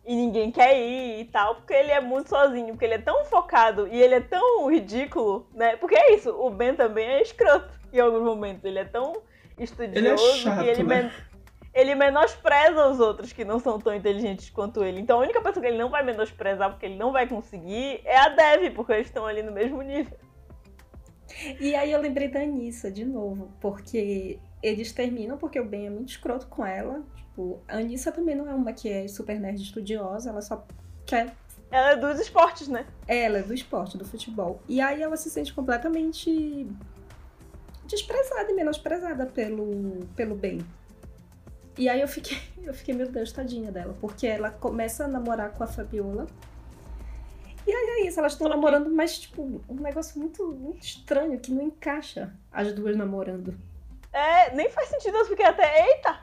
e ninguém quer ir e tal, porque ele é muito sozinho, porque ele é tão focado e ele é tão ridículo, né? Porque é isso, o Ben também é escroto em alguns momentos, ele é tão estudioso ele é chato, e ele, né? men ele menospreza os outros que não são tão inteligentes quanto ele. Então a única pessoa que ele não vai menosprezar porque ele não vai conseguir é a Dev, porque eles estão ali no mesmo nível. E aí eu lembrei da Anissa de novo, porque eles terminam porque o Ben é muito escroto com ela. Tipo, a Anissa também não é uma que é super nerd estudiosa, ela só quer. Ela é dos esportes, né? Ela é do esporte, do futebol. E aí ela se sente completamente desprezada e menosprezada pelo, pelo Ben. E aí eu fiquei, eu fiquei, meu Deus, tadinha dela, porque ela começa a namorar com a Fabiola. E aí é isso, elas estão namorando, mas tipo, um negócio muito, muito estranho que não encaixa as duas namorando. É, nem faz sentido, porque até, eita,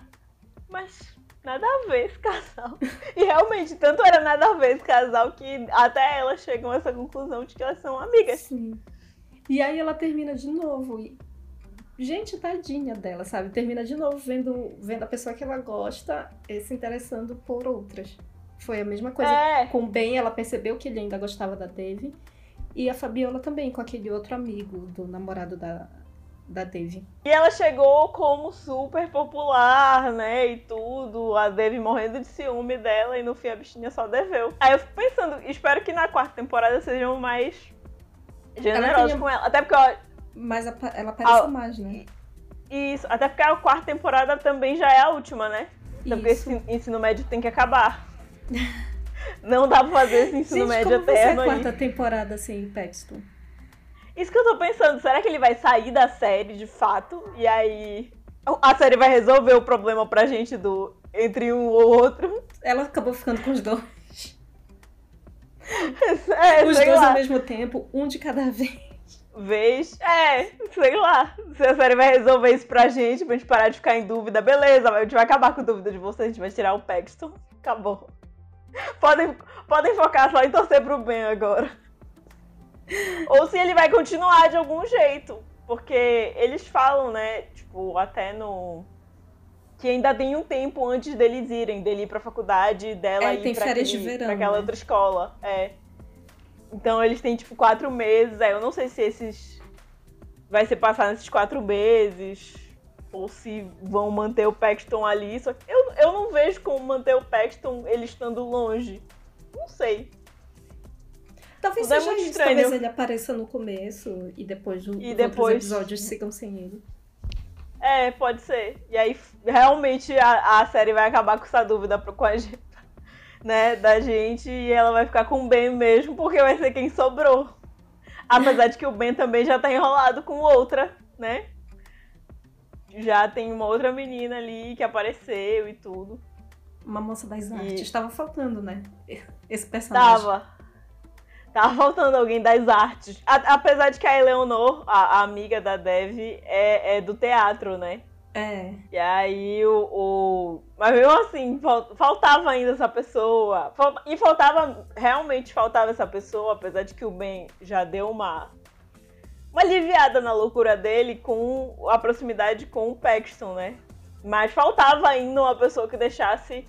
mas nada a ver esse casal. E realmente, tanto era nada a ver esse casal que até elas chegam a essa conclusão de que elas são amigas. Sim. E aí ela termina de novo. E... Gente, tadinha dela, sabe? Termina de novo vendo, vendo a pessoa que ela gosta se interessando por outras. Foi a mesma coisa é. com o Ben, ela percebeu que ele ainda gostava da Dave. E a Fabiola também, com aquele outro amigo do namorado da, da Dave. E ela chegou como super popular, né? E tudo. A Dave morrendo de ciúme dela e no fim a bichinha só deveu. Aí eu fico pensando, espero que na quarta temporada sejam mais generosos ela com ela. Até porque. Ó, Mas ela aparece a... mais, né? Isso, até porque a quarta temporada também já é a última, né? Até porque esse ensino médio tem que acabar. Não dá pra fazer esse ensino Gente, médio como eterno. Vai ser a quarta temporada sem Paxton? Isso que eu tô pensando, será que ele vai sair da série de fato? E aí a série vai resolver o problema pra gente do entre um ou outro? Ela acabou ficando com os dois. É, os dois lá. ao mesmo tempo, um de cada vez. Vez, é, sei lá. Se a série vai resolver isso pra gente, pra gente parar de ficar em dúvida, beleza, a gente vai acabar com dúvida de vocês, a gente vai tirar o Paxton. Acabou. Podem, podem focar só em torcer pro bem agora. Ou se ele vai continuar de algum jeito. Porque eles falam, né? Tipo, até no. Que ainda tem um tempo antes deles irem, dele ir pra faculdade, dela é, ir tem pra, aquele, de verão, pra aquela né? outra escola. É. Então eles têm, tipo, quatro meses. Aí eu não sei se esses. Vai ser passar nesses quatro meses. Ou se vão manter o Paxton ali. Só que eu, eu não vejo como manter o Paxton ele estando longe. Não sei. Talvez é seja muito isso. estranho. Talvez ele apareça no começo e depois E os depois- episódios sigam sem ele. É, pode ser. E aí, realmente, a, a série vai acabar com essa dúvida pro- com a gente, né, da gente e ela vai ficar com o Ben mesmo, porque vai ser quem sobrou. Apesar de que o Ben também já tá enrolado com outra, né? Já tem uma outra menina ali que apareceu e tudo. Uma moça das E- artes. Estava faltando, né? Esse personagem. Tava. Tava faltando alguém das artes. A- apesar de que a Eleonor, a, a amiga da Dev, é, é do teatro, né? É. E aí o. o... Mas mesmo assim, fal- faltava ainda essa pessoa. E faltava. Realmente faltava essa pessoa, apesar de que o Ben já deu uma. Uma aliviada na loucura dele com a proximidade com o Paxton, né? Mas faltava ainda uma pessoa que deixasse.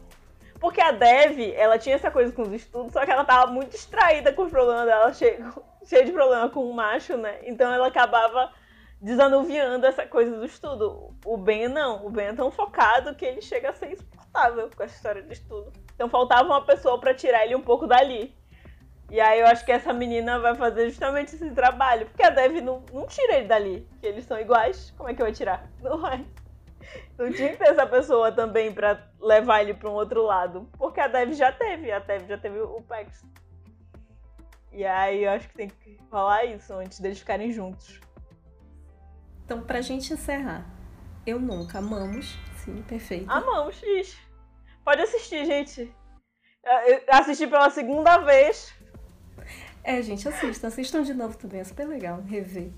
Porque a Dev, ela tinha essa coisa com os estudos, só que ela tava muito distraída com os problemas dela, cheia, cheia de problema com o macho, né? Então ela acabava desanuviando essa coisa do estudo. O Ben não, o Ben é tão focado que ele chega a ser insuportável com essa história de estudo. Então faltava uma pessoa pra tirar ele um pouco dali. E aí eu acho que essa menina vai fazer justamente esse trabalho, porque a Dev não, não tira ele dali, que eles são iguais, como é que vai tirar? Não vai. Não tinha que ter essa pessoa também pra levar ele pra um outro lado, porque a Dev já teve, a Dev já teve o Pax. E aí eu acho que tem que falar isso antes deles ficarem juntos. Então, pra gente encerrar, eu nunca amamos. Sim, perfeito. Amamos, X. Pode assistir, gente. Eu assisti pela segunda vez. É, gente, assistam. Assistam de novo também. É super legal rever.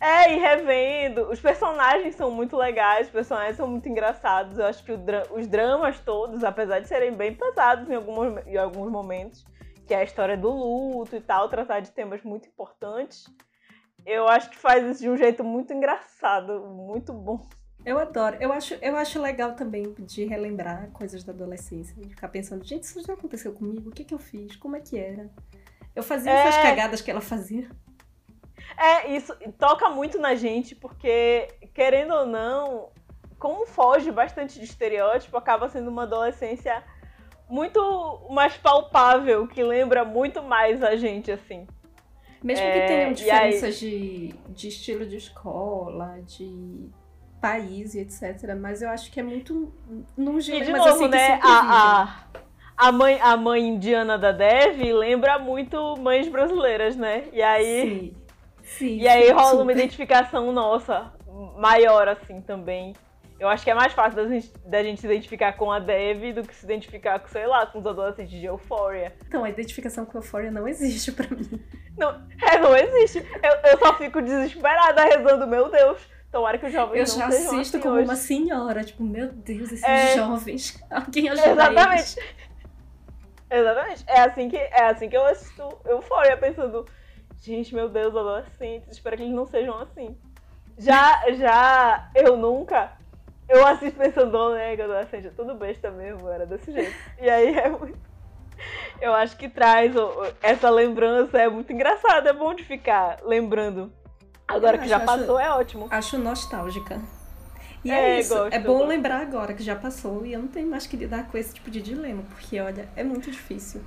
É, e revendo. Os personagens são muito legais, os personagens são muito engraçados. Eu acho que dra os dramas todos, apesar de serem bem pesados em alguns, em alguns momentos, que é a história do luto e tal, tratar de temas muito importantes, eu acho que faz isso de um jeito muito engraçado, muito bom. Eu adoro. Eu acho, eu acho legal também de relembrar coisas da adolescência. De ficar pensando, gente, isso já aconteceu comigo? O que, que eu fiz? Como é que era? Eu fazia é... essas cagadas que ela fazia. É, isso toca muito na gente, porque, querendo ou não, como foge bastante de estereótipo, acaba sendo uma adolescência muito mais palpável, que lembra muito mais a gente, assim. Mesmo é, que tenham diferenças aí... de, de estilo de escola, de país e etc. Mas eu acho que é muito num jeito. E de novo, assim, né? A, a, a, mãe, a mãe indiana da Dev lembra muito mães brasileiras, né? E aí. Sim. Sim, e aí rola super. uma identificação nossa, maior assim também. Eu acho que é mais fácil da gente, da gente se identificar com a Dev do que se identificar com, sei lá, com os adolescentes de Euphoria. Então, a identificação com Euphoria não existe pra mim. Não, é, não existe. Eu, eu só fico desesperada rezando, meu Deus, Tomara que os jovens eu não já assisto assim como hoje. uma senhora, tipo, meu Deus, esses é... jovens. Alguém ajuda Exatamente. Eles. Exatamente. É assim que, é assim que eu assisto Euphoria, pensando, gente, meu Deus, adolescentes, espero que eles não sejam assim. Já, já, eu nunca, eu assisto pensando, oh, né, que adolescente, é tudo besta mesmo, era desse jeito. E aí é muito... Eu acho que traz essa lembrança, é muito engraçado, é bom de ficar lembrando Agora que já acho, passou é ótimo. Acho nostálgica. E é, é isso. Gosto, é bom lembrar agora que já passou e eu não tenho mais que lidar com esse tipo de dilema, porque olha, é muito difícil.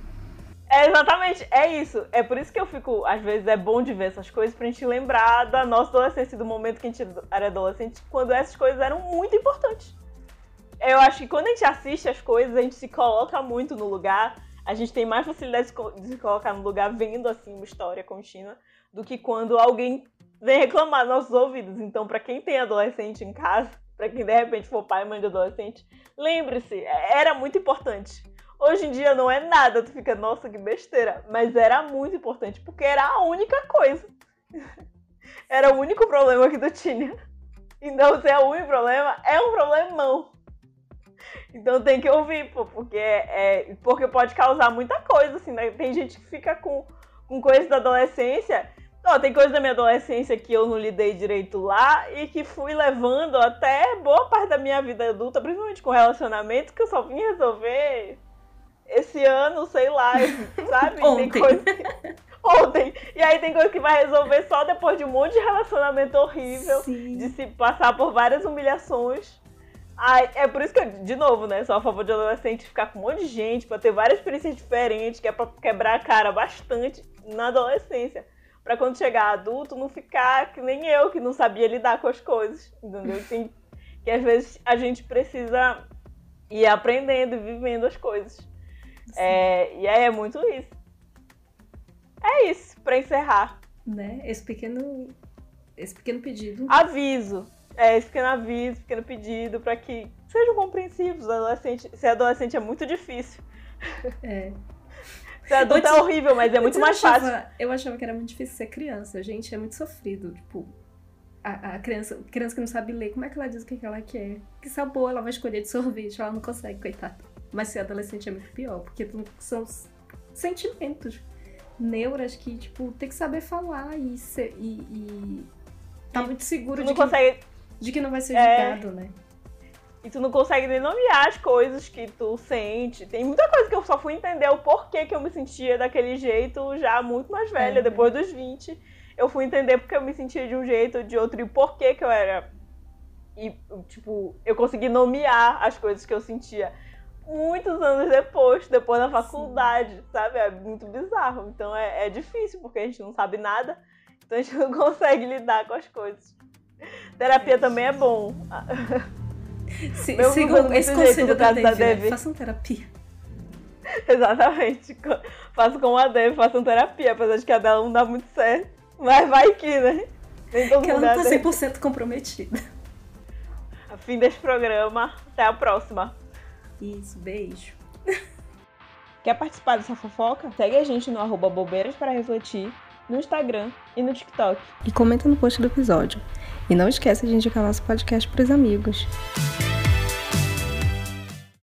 É exatamente, é isso. É por isso que eu fico, às vezes é bom de ver essas coisas pra gente lembrar da nossa adolescência, do momento que a gente era adolescente, quando essas coisas eram muito importantes. Eu acho que quando a gente assiste as coisas, a gente se coloca muito no lugar, a gente tem mais facilidade de se colocar no lugar vendo assim uma história contínua do que quando alguém vem reclamar nos nossos ouvidos. Então, para quem tem adolescente em casa, para quem de repente for pai e mãe de adolescente, lembre-se, é, era muito importante. Hoje em dia não é nada, tu fica, nossa, que besteira. Mas era muito importante, porque era a única coisa. era o único problema que tu tinha. Então, se é o único problema, é um problemão. Então tem que ouvir, pô, porque, é, porque pode causar muita coisa, assim, né? Tem gente que fica com, com coisa da adolescência não, tem coisa da minha adolescência que eu não lidei direito lá e que fui levando até boa parte da minha vida adulta, principalmente com relacionamento, que eu só vim resolver esse ano, sei lá, sabe? Ontem. Tem coisa que... Ontem. E aí tem coisa que vai resolver só depois de um monte de relacionamento horrível, Sim. de se passar por várias humilhações. Ai, é por isso que eu, de novo, né, sou a favor de adolescente ficar com um monte de gente, pra ter várias experiências diferentes, que é pra quebrar a cara bastante na adolescência para quando chegar adulto não ficar que nem eu, que não sabia lidar com as coisas, entendeu? Tem, que às vezes a gente precisa ir aprendendo e vivendo as coisas. É, e é muito isso. É isso, para encerrar. Né? Esse pequeno, esse pequeno pedido. Aviso. É, esse pequeno aviso, pequeno pedido para que sejam compreensivos. Adolescente, ser adolescente é muito difícil. É. Ser adulto é horrível, mas é muito mais achava, fácil. Eu achava que era muito difícil ser criança. Gente, é muito sofrido. Tipo, a, a, criança, criança que não sabe ler, como é que ela diz o que, que ela quer? Que sabor ela vai escolher de sorvete? Ela não consegue, coitada. Mas ser adolescente é muito pior, porque são sentimentos, neuras que, tipo, tem que saber falar e, ser, e, e tá muito seguro de que, consegue... de que não vai ser é... julgado, né? E tu não consegue nem nomear as coisas que tu sente. Tem muita coisa que eu só fui entender o porquê que eu me sentia daquele jeito já muito mais velha, é. depois dos 20. Eu fui entender porque eu me sentia de um jeito ou de outro e o porquê que eu era. E, tipo, eu consegui nomear as coisas que eu sentia muitos anos depois, depois da faculdade, Sim. sabe? É muito bizarro. Então é, é difícil, porque a gente não sabe nada, então a gente não consegue lidar com as coisas. Terapia é também é bom. Se, Meu sigam esse conselho da Dev, né? façam terapia. Exatamente. Façam como a Dev, façam terapia, apesar de que a dela não dá muito certo. Mas vai que, né? Nem todo que ela não tá 100% comprometida. A fim deste programa. Até a próxima. Isso, beijo. Quer participar dessa fofoca? Segue a gente no arroba bobeiras para refletir no Instagram e no TikTok. E comenta no post do episódio. E não esqueça de indicar nosso podcast pros amigos.